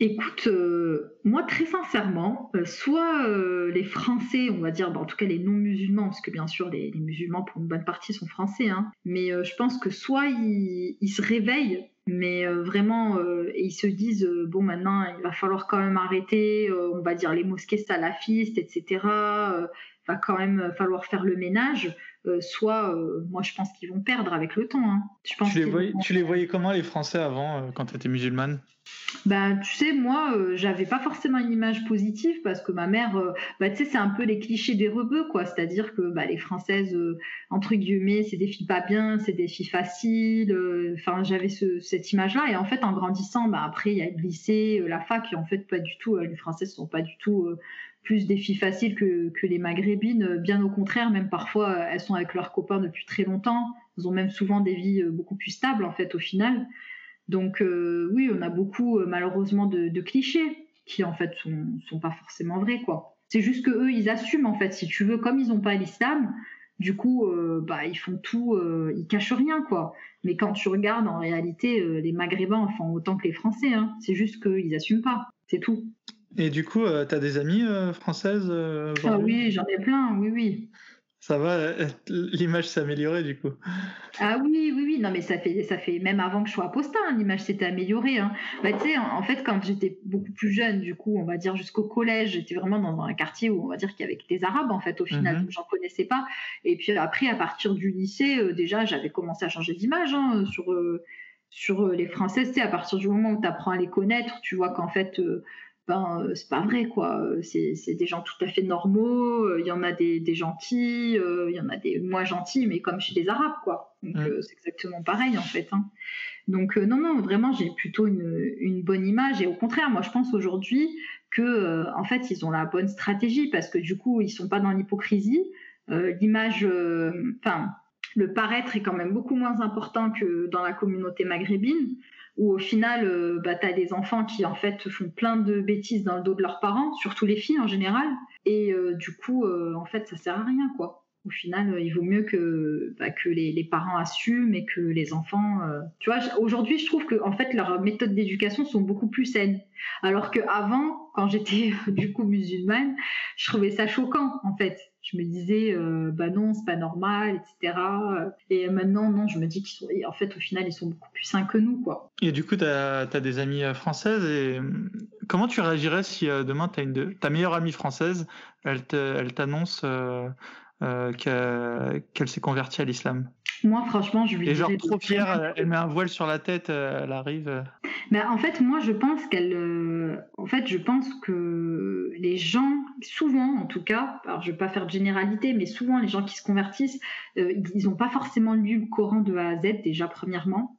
Écoute, euh, moi très sincèrement, soit les Français, on va dire, bah, en tout cas les non-musulmans, parce que bien sûr les, musulmans pour une bonne partie sont français, hein, mais je pense que soit ils, se réveillent, mais vraiment, et ils se disent, bon maintenant il va falloir quand même arrêter, on va dire les mosquées salafistes, etc. va quand même falloir faire le ménage. Euh, soit euh, moi je pense qu'ils vont perdre avec le temps. Hein. Je pense tu, les voyais, tu les voyais comment les Français avant euh, quand tu étais musulmane? Bah, tu sais, moi, j'avais pas forcément une image positive parce que ma mère, bah, tu sais, c'est un peu les clichés des rebeux, quoi. C'est-à-dire que bah, les Françaises, entre guillemets, c'est des filles pas bien, c'est des filles faciles. Enfin, j'avais cette image-là. Et en fait, en grandissant, bah, après, il y a le lycée, la fac, et en fait, pas du tout, les Françaises sont pas du tout plus des filles faciles que, les maghrébines. Bien au contraire, même parfois, elles sont avec leurs copains depuis très longtemps. Elles ont même souvent des vies euh, beaucoup plus stables, en fait, au final. Donc, euh, oui, on a beaucoup, euh, malheureusement, de, clichés qui, en fait, sont, pas forcément vrais, quoi. C'est juste que eux, ils assument, en fait, si tu veux, comme ils n'ont pas l'islam, du coup, bah, ils font tout, ils cachent rien, quoi. Mais quand tu regardes, en réalité, les Maghrébins font autant que les Français. Hein. C'est juste qu'ils n'assument pas. C'est tout. Et du coup, euh, tu as des amies euh, françaises euh, Ah oui, j'en ai plein, oui, oui. Ça va, l'image s'est améliorée du coup. Ah oui, oui, oui, non mais ça fait, ça fait même avant que je sois apostat, hein, l'image s'était améliorée. Hein. Bah, tu sais, en, fait, quand j'étais beaucoup plus jeune, du coup, on va dire jusqu'au collège, j'étais vraiment dans un quartier où on va dire qu'il y avait des Arabes en fait au final, mm j'en connaissais pas. Et puis après, à partir du lycée, déjà, j'avais commencé à changer d'image hein, sur sur les Françaises. Tu sais, à partir du moment où tu apprends à les connaître, tu vois qu'en fait ben euh, c'est pas vrai quoi. C'est des gens tout à fait normaux. Euh, il y en a des, gentils, euh, il y en a des moins gentils, mais comme chez les Arabes quoi. Donc c'est exactement pareil en fait. Hein. Donc non non vraiment j'ai plutôt une, bonne image et au contraire moi je pense aujourd'hui que en fait ils ont la bonne stratégie parce que du coup ils sont pas dans l'hypocrisie. L'image, enfin le paraître est quand même beaucoup moins important que dans la communauté maghrébine où au final, euh, bah, tu as des enfants qui en fait font plein de bêtises dans le dos de leurs parents, surtout les filles en général, et euh, du coup, euh, en fait, ça sert à rien, quoi. Au final, il vaut mieux que, bah, les, parents assument et que les enfants. tu vois, aujourd'hui, je trouve que en fait, leurs méthodes d'éducation sont beaucoup plus saines. Alors qu'avant, quand j'étais du coup musulmane, je trouvais ça choquant, en fait je me disais euh, bah non c'est pas normal etc et maintenant non je me dis qu'ils sont en fait au final ils sont beaucoup plus sains que nous quoi. Et du coup tu as, des amies euh, françaises et comment tu réagirais si euh, demain as une ta meilleure amie française elle t'annonce qu'elle s'est convertie à l'islam moi, franchement, je lui Et genre trop fière, elle met un voile sur la tête, euh, elle arrive. Euh. Mais en fait, moi, je pense qu'elle. Euh, en fait, je pense que les gens, souvent en tout cas, alors je vais pas faire de généralité, mais souvent les gens qui se convertissent, ils n'ont pas forcément lu le Coran de A à Z, déjà, premièrement.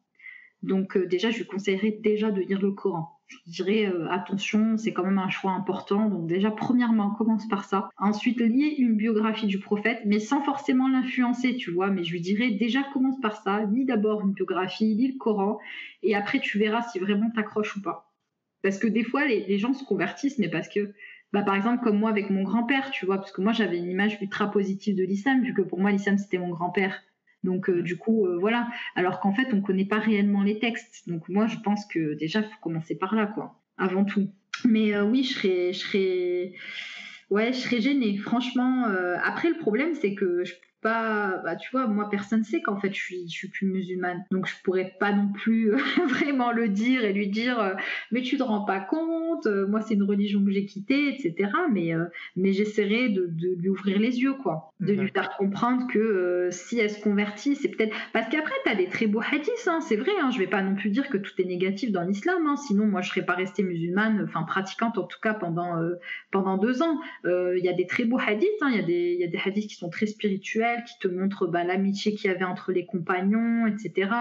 Donc, déjà, je lui conseillerais déjà de lire le Coran je dirais euh, attention, c'est quand même un choix important. Donc déjà, premièrement, commence par ça. Ensuite, lis une biographie du prophète, mais sans forcément l'influencer, tu vois. Mais je lui dirais déjà, commence par ça. Lis d'abord une biographie, lis le Coran, et après tu verras si vraiment t'accroches ou pas. Parce que des fois, les, gens se convertissent, mais parce que, bah, par exemple, comme moi avec mon grand-père, tu vois, parce que moi j'avais une image ultra positive de l'islam, vu que pour moi l'islam c'était mon grand-père. Donc euh, du coup, euh, voilà. Alors qu'en fait, on ne connaît pas réellement les textes. Donc moi, je pense que déjà, faut commencer par là, quoi, avant tout. Mais euh, oui, je serais, je serais, ouais, je serais gênée. Franchement, après, le problème, c'est que pas, bah, tu vois, moi personne sait qu'en fait je suis, je suis plus musulmane, donc je pourrais pas non plus vraiment le dire et lui dire, euh, mais tu te rends pas compte, euh, moi c'est une religion que j'ai quittée, etc. Mais, euh, mais j'essaierai de, de, lui ouvrir les yeux, quoi, de lui faire comprendre que si elle se convertit, c'est peut-être parce qu'après tu as des très beaux hadiths, hein, c'est vrai, hein, je vais pas non plus dire que tout est négatif dans l'islam, hein, sinon moi je serais pas restée musulmane, enfin pratiquante en tout cas pendant pendant deux ans. Il y a des très beaux hadiths, il y a des il y a des hadiths qui sont très spirituels qui te montre bah, l'amitié qu'il y avait entre les compagnons, etc.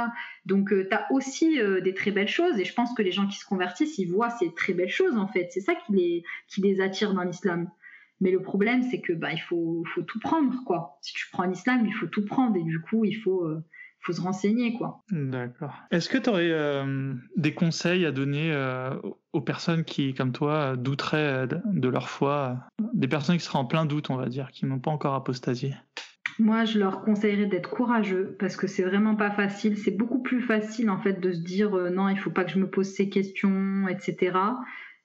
Donc euh, tu as aussi euh, des très belles choses et je pense que les gens qui se convertissent, ils voient ces très belles choses en fait. C'est ça qui les, attire dans l'islam. Mais le problème, c'est que bah, il faut, faut tout prendre quoi. Si tu prends l'islam, il faut tout prendre et du coup, il faut euh, faut se renseigner quoi. D'accord. Est-ce que tu aurais des conseils à donner aux personnes qui, comme toi, douteraient de leur foi, des personnes qui seraient en plein doute, on va dire, qui n'ont pas encore apostasié? Moi, je leur conseillerais d'être courageux parce que c'est vraiment pas facile. C'est beaucoup plus facile en fait de se dire euh, non, il faut pas que je me pose ces questions, etc.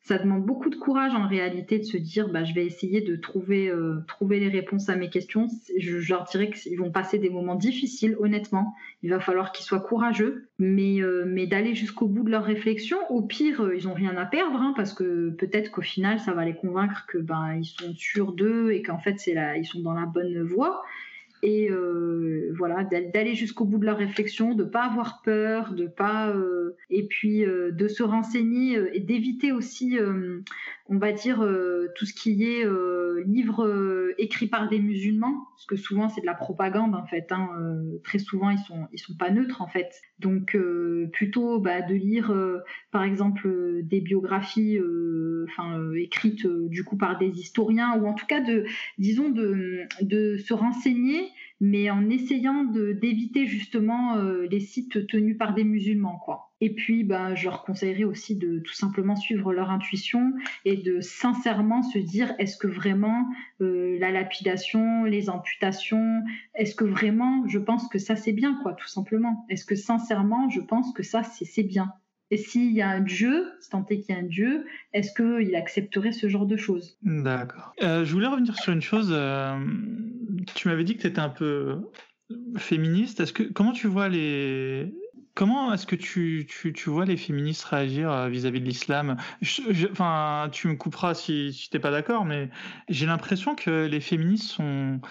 Ça demande beaucoup de courage en réalité de se dire bah, je vais essayer de trouver, euh, trouver les réponses à mes questions. Je, leur dirais qu'ils vont passer des moments difficiles, honnêtement. Il va falloir qu'ils soient courageux, mais, euh, mais d'aller jusqu'au bout de leur réflexion. Au pire, ils ont rien à perdre hein, parce que peut-être qu'au final, ça va les convaincre que ben ils sont sûrs d'eux et qu'en fait c'est là, ils sont dans la bonne voie et euh, voilà d'aller jusqu'au bout de leur réflexion, de pas avoir peur, de pas euh, et puis euh, de se renseigner et d'éviter aussi, on va dire tout ce qui est livres écrits par des musulmans, parce que souvent c'est de la propagande en fait. Hein, très souvent ils sont ils sont pas neutres en fait. Donc plutôt bah, de lire par exemple des biographies, enfin écrites du coup par des historiens ou en tout cas de disons de de se renseigner mais en essayant d'éviter justement euh, les sites tenus par des musulmans, quoi. Et puis, ben, je leur conseillerais aussi de tout simplement suivre leur intuition et de sincèrement se dire est-ce que vraiment euh, la lapidation, les amputations, est-ce que vraiment je pense que ça c'est bien, quoi, tout simplement Est-ce que sincèrement je pense que ça c'est bien et s'il y a un Dieu, si tant est qu'il y a un Dieu, est-ce qu'il accepterait ce genre de choses? D'accord. Euh, je voulais revenir sur une chose. Euh, tu m'avais dit que tu étais un peu féministe. Est-ce que comment tu vois les Comment est-ce que tu, tu, tu, vois les féministes réagir euh, vis-à-vis de l'islam? Enfin, tu me couperas si, si tu n'es pas d'accord, mais j'ai l'impression que les féministes sont,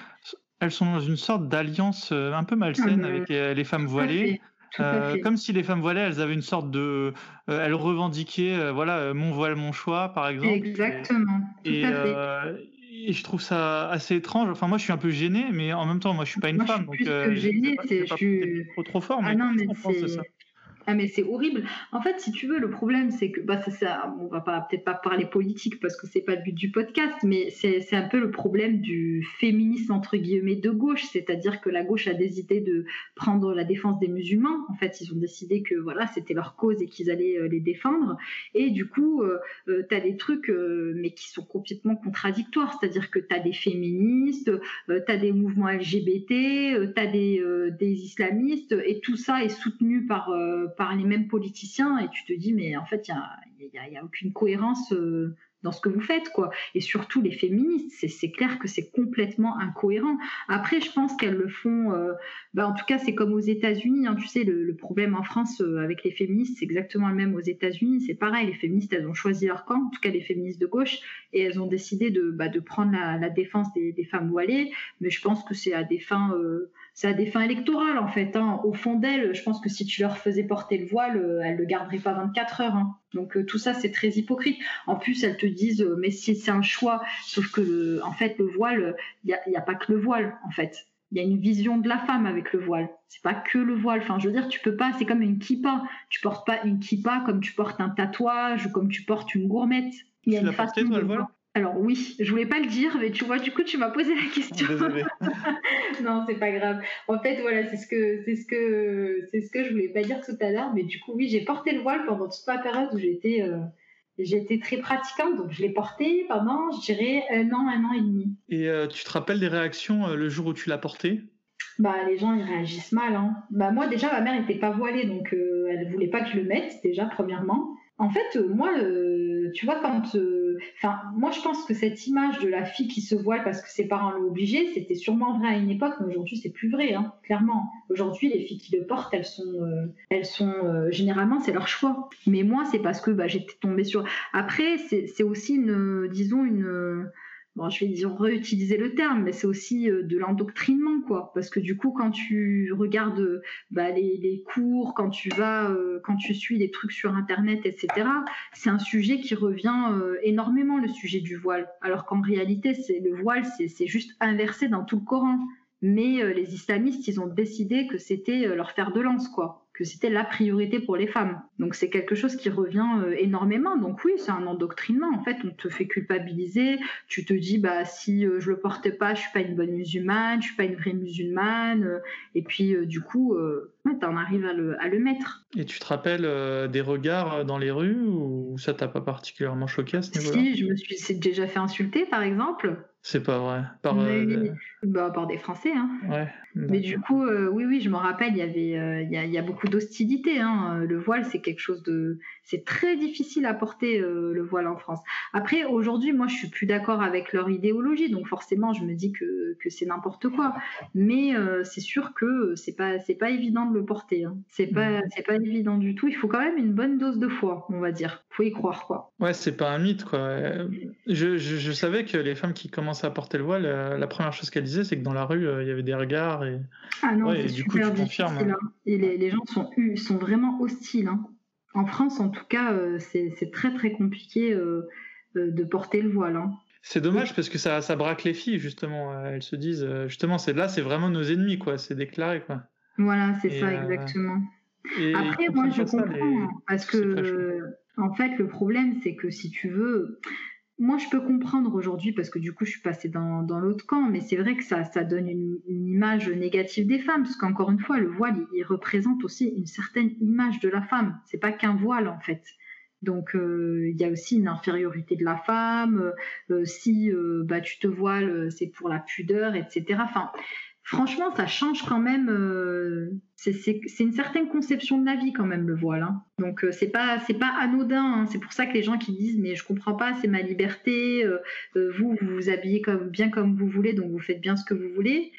elles sont dans une sorte d'alliance un peu malsaine avec les femmes voilées. Euh, comme si les femmes voilées, elles avaient une sorte de, euh, elles revendiquaient, euh, voilà, mon voile, mon choix, par exemple. Exactement. Tout et, à fait. et je trouve ça assez étrange. Enfin, moi, je suis un peu gêné, mais en même temps, moi, je suis pas une moi, femme, je suis donc. Plus que gêné, c'est je suis trop, trop fort. Ah mais non, mais c'est ah mais c'est horrible. En fait, si tu veux, le problème c'est que bah ça, on va peut-être pas parler politique parce que c'est pas le but du podcast, mais c'est un peu le problème du féminisme entre guillemets de gauche, c'est-à-dire que la gauche a décidé de prendre la défense des musulmans. En fait, ils ont décidé que voilà c'était leur cause et qu'ils allaient euh, les défendre. Et du coup, euh, euh tu as des trucs euh, mais qui sont complètement contradictoires, c'est-à-dire que tu as des féministes, tu as des mouvements LGBT, tu as des, des islamistes et tout ça est soutenu par par les mêmes politiciens et tu te dis mais en fait il n'y a, y a, aucune cohérence euh, dans ce que vous faites quoi. Et surtout les féministes c'est clair que c'est complètement incohérent. Après je pense qu'elles le font bah, en tout cas c'est comme aux États-Unis hein, tu sais le, problème en France euh, avec les féministes c'est exactement le même aux États-Unis c'est pareil. Les féministes elles ont choisi leur camp en tout cas les féministes de gauche et elles ont décidé de, bah, de prendre la, défense des, femmes voilées. Mais je pense que c'est à des fins c'est à des fins électorales en fait. Hein. Au fond d'elles, je pense que si tu leur faisais porter le voile, euh, elles le garderaient pas 24 heures. Hein. Donc euh, tout ça c'est très hypocrite. En plus elles te disent euh, mais si c'est un choix, sauf que en fait le voile, il n'y a, a, pas que le voile en fait. Il y a une vision de la femme avec le voile. C'est pas que le voile. Enfin, je veux dire, tu peux pas. C'est comme une kippa. Tu portes pas une kippa comme tu portes un tatouage ou comme tu portes une gourmette. Il y a une façon de le voile? Alors oui, je voulais pas le dire, mais tu vois, du coup, tu m'as posé la question. non, c'est pas grave. En fait, voilà, c'est ce que c'est ce que c'est ce que je voulais pas dire tout à l'heure, mais du coup, oui, j'ai porté le voile pendant toute la période où j'étais euh, j'étais très pratiquante, donc je l'ai porté pendant, je dirais, un an, un an et demi. Et euh, tu te rappelles des réactions euh, le jour où tu l'as porté? Bah, les gens ils réagissent mal. Hein. Bah, moi déjà ma mère n'était pas voilée donc elle voulait pas que je le mette déjà premièrement. En fait moi tu vois quand enfin, moi je pense que cette image de la fille qui se voile parce que ses parents l'ont obligée, c'était sûrement vrai à une époque, mais aujourd'hui c'est plus vrai, hein, clairement. Aujourd'hui, les filles qui le portent, elles sont, euh, elles sont généralement c'est leur choix. Mais moi, c'est parce que bah, j'étais tombée sur. Après, c'est aussi une, disons une bon, je vais dire réutiliser le terme, mais c'est aussi euh, de l'endoctrinement, quoi. Parce que du coup, quand tu regardes bah, les, cours, quand tu vas, euh, quand tu suis les trucs sur Internet, etc., c'est un sujet qui revient euh, énormément, le sujet du voile. Alors qu'en réalité, c'est le voile, c'est juste inversé dans tout le Coran. Mais les islamistes, ils ont décidé que c'était leur fer de lance, quoi que c'était la priorité pour les femmes. Donc c'est quelque chose qui revient euh, énormément. Donc oui, c'est un endoctrinement. En fait, on te fait culpabiliser. Tu te dis, bah si euh, je le porte pas, je suis pas une bonne musulmane, je suis pas une vraie musulmane. Euh, et puis du coup, ouais, en arrives à le, à le, mettre. Et tu te rappelles des regards dans les rues ou ça t'a pas particulièrement choqué à ce niveau-là? Si, je me suis déjà fait insulter, par exemple. C'est pas vrai. Par, bah, par des Français. Hein. Ouais. Mais du coup, euh, oui, oui, je me rappelle, il y avait, euh, il, y a, il y, a, beaucoup d'hostilité. Hein. Euh, le voile, c'est quelque chose de, c'est très difficile à porter le voile en France. Après, aujourd'hui, moi, je suis plus d'accord avec leur idéologie, donc forcément, je me dis que, que c'est n'importe quoi. Mais c'est sûr que c'est pas, c'est pas évident de le porter. Hein. C'est pas, c'est pas évident du tout. Il faut quand même une bonne dose de foi, on va dire. Faut y croire, quoi. Ouais, c'est pas un mythe, quoi. Je, je, je, savais que les femmes qui commençaient à porter le voile, la première chose qu'elles disaient, c'est que dans la rue, il y avait des regards ah non, c'est super difficile. Hein. Et les, gens sont, sont vraiment hostiles. Hein. En France, en tout cas, euh, c'est très très compliqué euh, euh, de porter le voile. Hein. C'est dommage parce que ça, ça braque les filles, justement. Elles se disent, justement, c'est là, c'est vraiment nos ennemis, quoi. C'est déclaré, quoi. Voilà, c'est ça, exactement. Après, moi, je comprends, parce que, en fait, le problème, c'est que si tu veux, moi, je peux comprendre aujourd'hui parce que du coup, je suis passée dans, l'autre camp, mais c'est vrai que ça, donne une, image négative des femmes, parce qu'encore une fois, le voile, il, représente aussi une certaine image de la femme. C'est pas qu'un voile en fait. Donc, euh, il y a aussi une infériorité de la femme. Euh, si euh, bah, tu te voiles, c'est pour la pudeur, etc. Enfin, franchement, ça change quand même. Euh, c'est une certaine conception de la vie quand même le voile. Hein. Donc euh, c'est pas anodin. Hein. C'est pour ça que les gens qui disent mais je comprends pas, c'est ma liberté. Euh, vous vous habillez comme bien comme vous voulez, donc vous faites bien ce que vous voulez.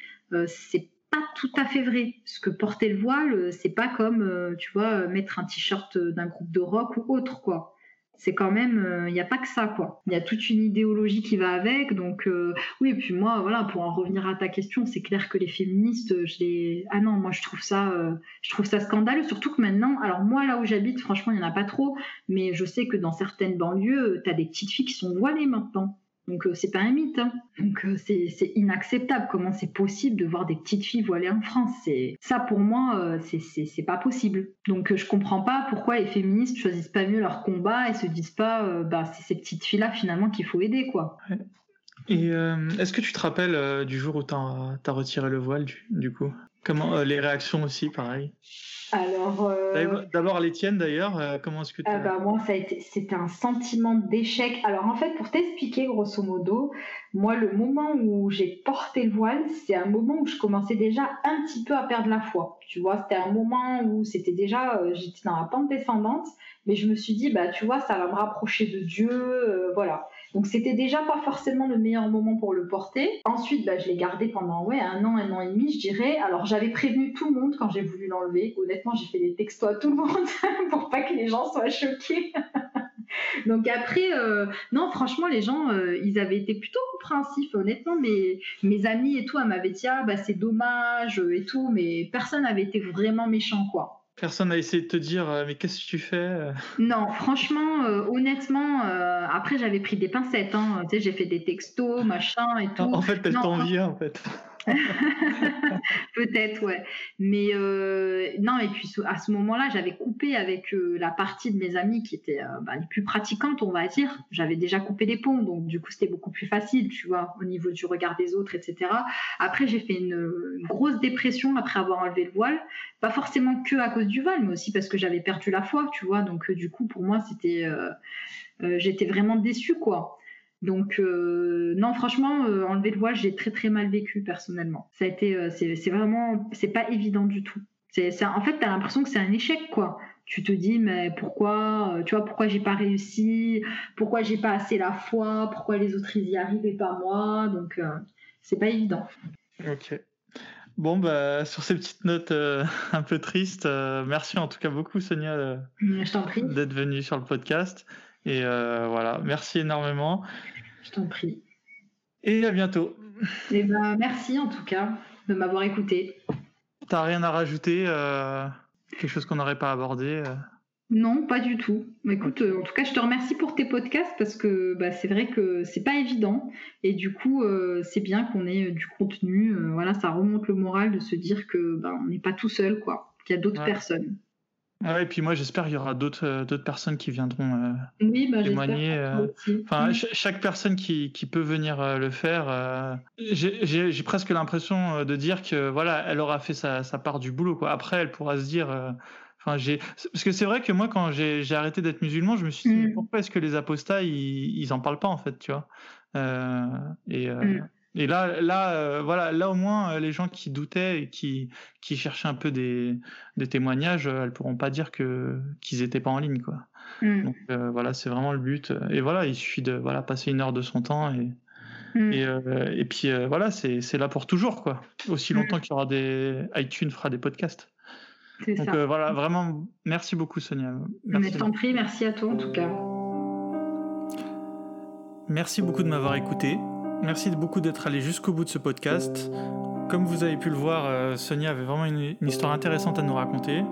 c'est pas tout à fait vrai. Ce que porter le voile, c'est pas comme tu vois mettre un t-shirt d'un groupe de rock ou autre quoi c'est quand même, il euh, n'y a pas que ça, quoi. Il y a toute une idéologie qui va avec. Donc, euh, oui, et puis moi, voilà, pour en revenir à ta question, c'est clair que les féministes, je les. Ah non, moi, je trouve ça, euh, je trouve ça scandaleux. Surtout que maintenant, alors moi, là où j'habite, franchement, il n'y en a pas trop. Mais je sais que dans certaines banlieues, tu as des petites filles qui sont voilées maintenant. Donc euh, c'est pas un mythe. Hein. Donc euh, c'est inacceptable. Comment c'est possible de voir des petites filles voilées en France ça pour moi, euh, c'est pas possible. Donc je comprends pas pourquoi les féministes choisissent pas mieux leur combat et se disent pas, bah c'est ces petites filles là finalement qu'il faut aider quoi. Et est-ce que tu te rappelles du jour où tu as, retiré le voile du coup? Comment les réactions aussi, pareil? Alors. Euh, d'abord l'Étienne d'ailleurs, euh, comment est-ce que tu. Ah bah, moi, ça a été, c'était un sentiment d'échec. Alors en fait, pour t'expliquer grosso modo, moi, le moment où j'ai porté le voile, c'est un moment où je commençais déjà un petit peu à perdre la foi. Tu vois, c'était un moment où c'était déjà, euh, j'étais dans la pente descendante, mais je me suis dit, bah tu vois, ça va me rapprocher de Dieu, voilà. Donc c'était déjà pas forcément le meilleur moment pour le porter. Ensuite, bah, je l'ai gardé pendant ouais, un an, un an et demi, je dirais. Alors j'avais prévenu tout le monde quand j'ai voulu l'enlever. Honnêtement, j'ai fait des textos à tout le monde pour pas que les gens soient choqués. Donc après, euh, non, franchement, les gens, euh, ils avaient été plutôt compréhensifs. Honnêtement, mes, mes amis et tout, elles m'avaient dit, ah, bah, c'est dommage et tout, mais personne n'avait été vraiment méchant, quoi. Personne n'a essayé de te dire euh, mais qu'est-ce que tu fais euh? Non, franchement, euh, honnêtement, après j'avais pris des pincettes. Hein, tu sais, j'ai fait des textos, machin et tout. En fait, elle t'envie en fait. Peut-être, ouais. Mais euh, non, et puis à ce moment-là, j'avais coupé avec euh, la partie de mes amis qui était euh, bah, les plus pratiquantes, on va dire. J'avais déjà coupé les ponts, donc du coup, c'était beaucoup plus facile, tu vois, au niveau du regard des autres, etc. Après, j'ai fait une, grosse dépression après avoir enlevé le voile. Pas forcément que à cause du voile, mais aussi parce que j'avais perdu la foi, tu vois. Donc, du coup, pour moi, c'était. J'étais vraiment déçue, quoi. Donc euh, non, franchement, euh, enlever le voile, j'ai très très mal vécu personnellement. Ça a été, euh, c'est vraiment, c'est pas évident du tout. C'est, en fait, t'as l'impression que c'est un échec, quoi. Tu te dis, mais pourquoi, tu vois, pourquoi j'ai pas réussi, pourquoi j'ai pas assez la foi, pourquoi les autres ils y arrivent et pas moi? Donc, c'est pas évident. Ok. Bon, bah, sur ces petites notes un peu tristes, merci en tout cas beaucoup, Sonia, d'être venue sur le podcast. Et voilà, merci énormément. Je t'en prie. Et à bientôt. Et eh ben, merci en tout cas de m'avoir écouté. T'as rien à rajouter euh, Quelque chose qu'on n'aurait pas abordé euh? Non, pas du tout. Écoute, euh, en tout cas, je te remercie pour tes podcasts parce que bah, c'est vrai que c'est pas évident et du coup, c'est bien qu'on ait du contenu. voilà, ça remonte le moral de se dire que bah, on n'est pas tout seul, quoi. Qu'il y a d'autres personnes. Ah et puis moi j'espère qu'il y aura d'autres euh, d'autres personnes qui viendront euh, oui, bah, témoigner. Euh, enfin, chaque personne qui, qui peut venir le faire, j'ai presque l'impression de dire que voilà, elle aura fait sa, sa, part du boulot. Quoi. Après, elle pourra se dire. Enfin, j'ai parce que c'est vrai que moi quand j'ai arrêté d'être musulman, je me suis dit mm. pourquoi est-ce que les apostats ils, ils en parlent pas en fait, tu vois. et mm. Et là, là, euh, voilà, là au moins, euh, les gens qui doutaient et qui, qui cherchaient un peu des, des témoignages, euh, elles pourront pas dire que qu'ils étaient pas en ligne, quoi. Mm. Donc voilà, c'est vraiment le but. Et voilà, il suffit de voilà passer une heure de son temps et mm. et, et, puis voilà, c'est c'est là pour toujours, quoi. Aussi mm. longtemps qu'il y aura des iTunes fera des podcasts. Donc ça. voilà, vraiment, merci beaucoup, Sonia. Merci. Mais t'en prie, merci à toi en tout cas. Merci beaucoup de m'avoir écouté. Merci beaucoup d'être allé jusqu'au bout de ce podcast. Comme vous avez pu le voir, euh, Sonia avait vraiment une, histoire intéressante à nous raconter.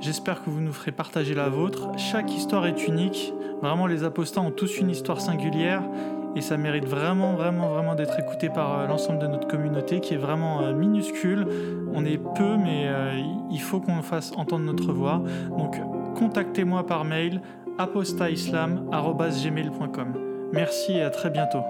J'espère que vous nous ferez partager la vôtre. Chaque histoire est unique. Vraiment, les apostats ont tous une histoire singulière et ça mérite vraiment, vraiment, vraiment d'être écouté par euh, l'ensemble de notre communauté qui est vraiment euh, minuscule. On est peu, mais il faut qu'on fasse entendre notre voix. Donc, contactez-moi par mail apostaislam.gmail.com. Merci et à très bientôt.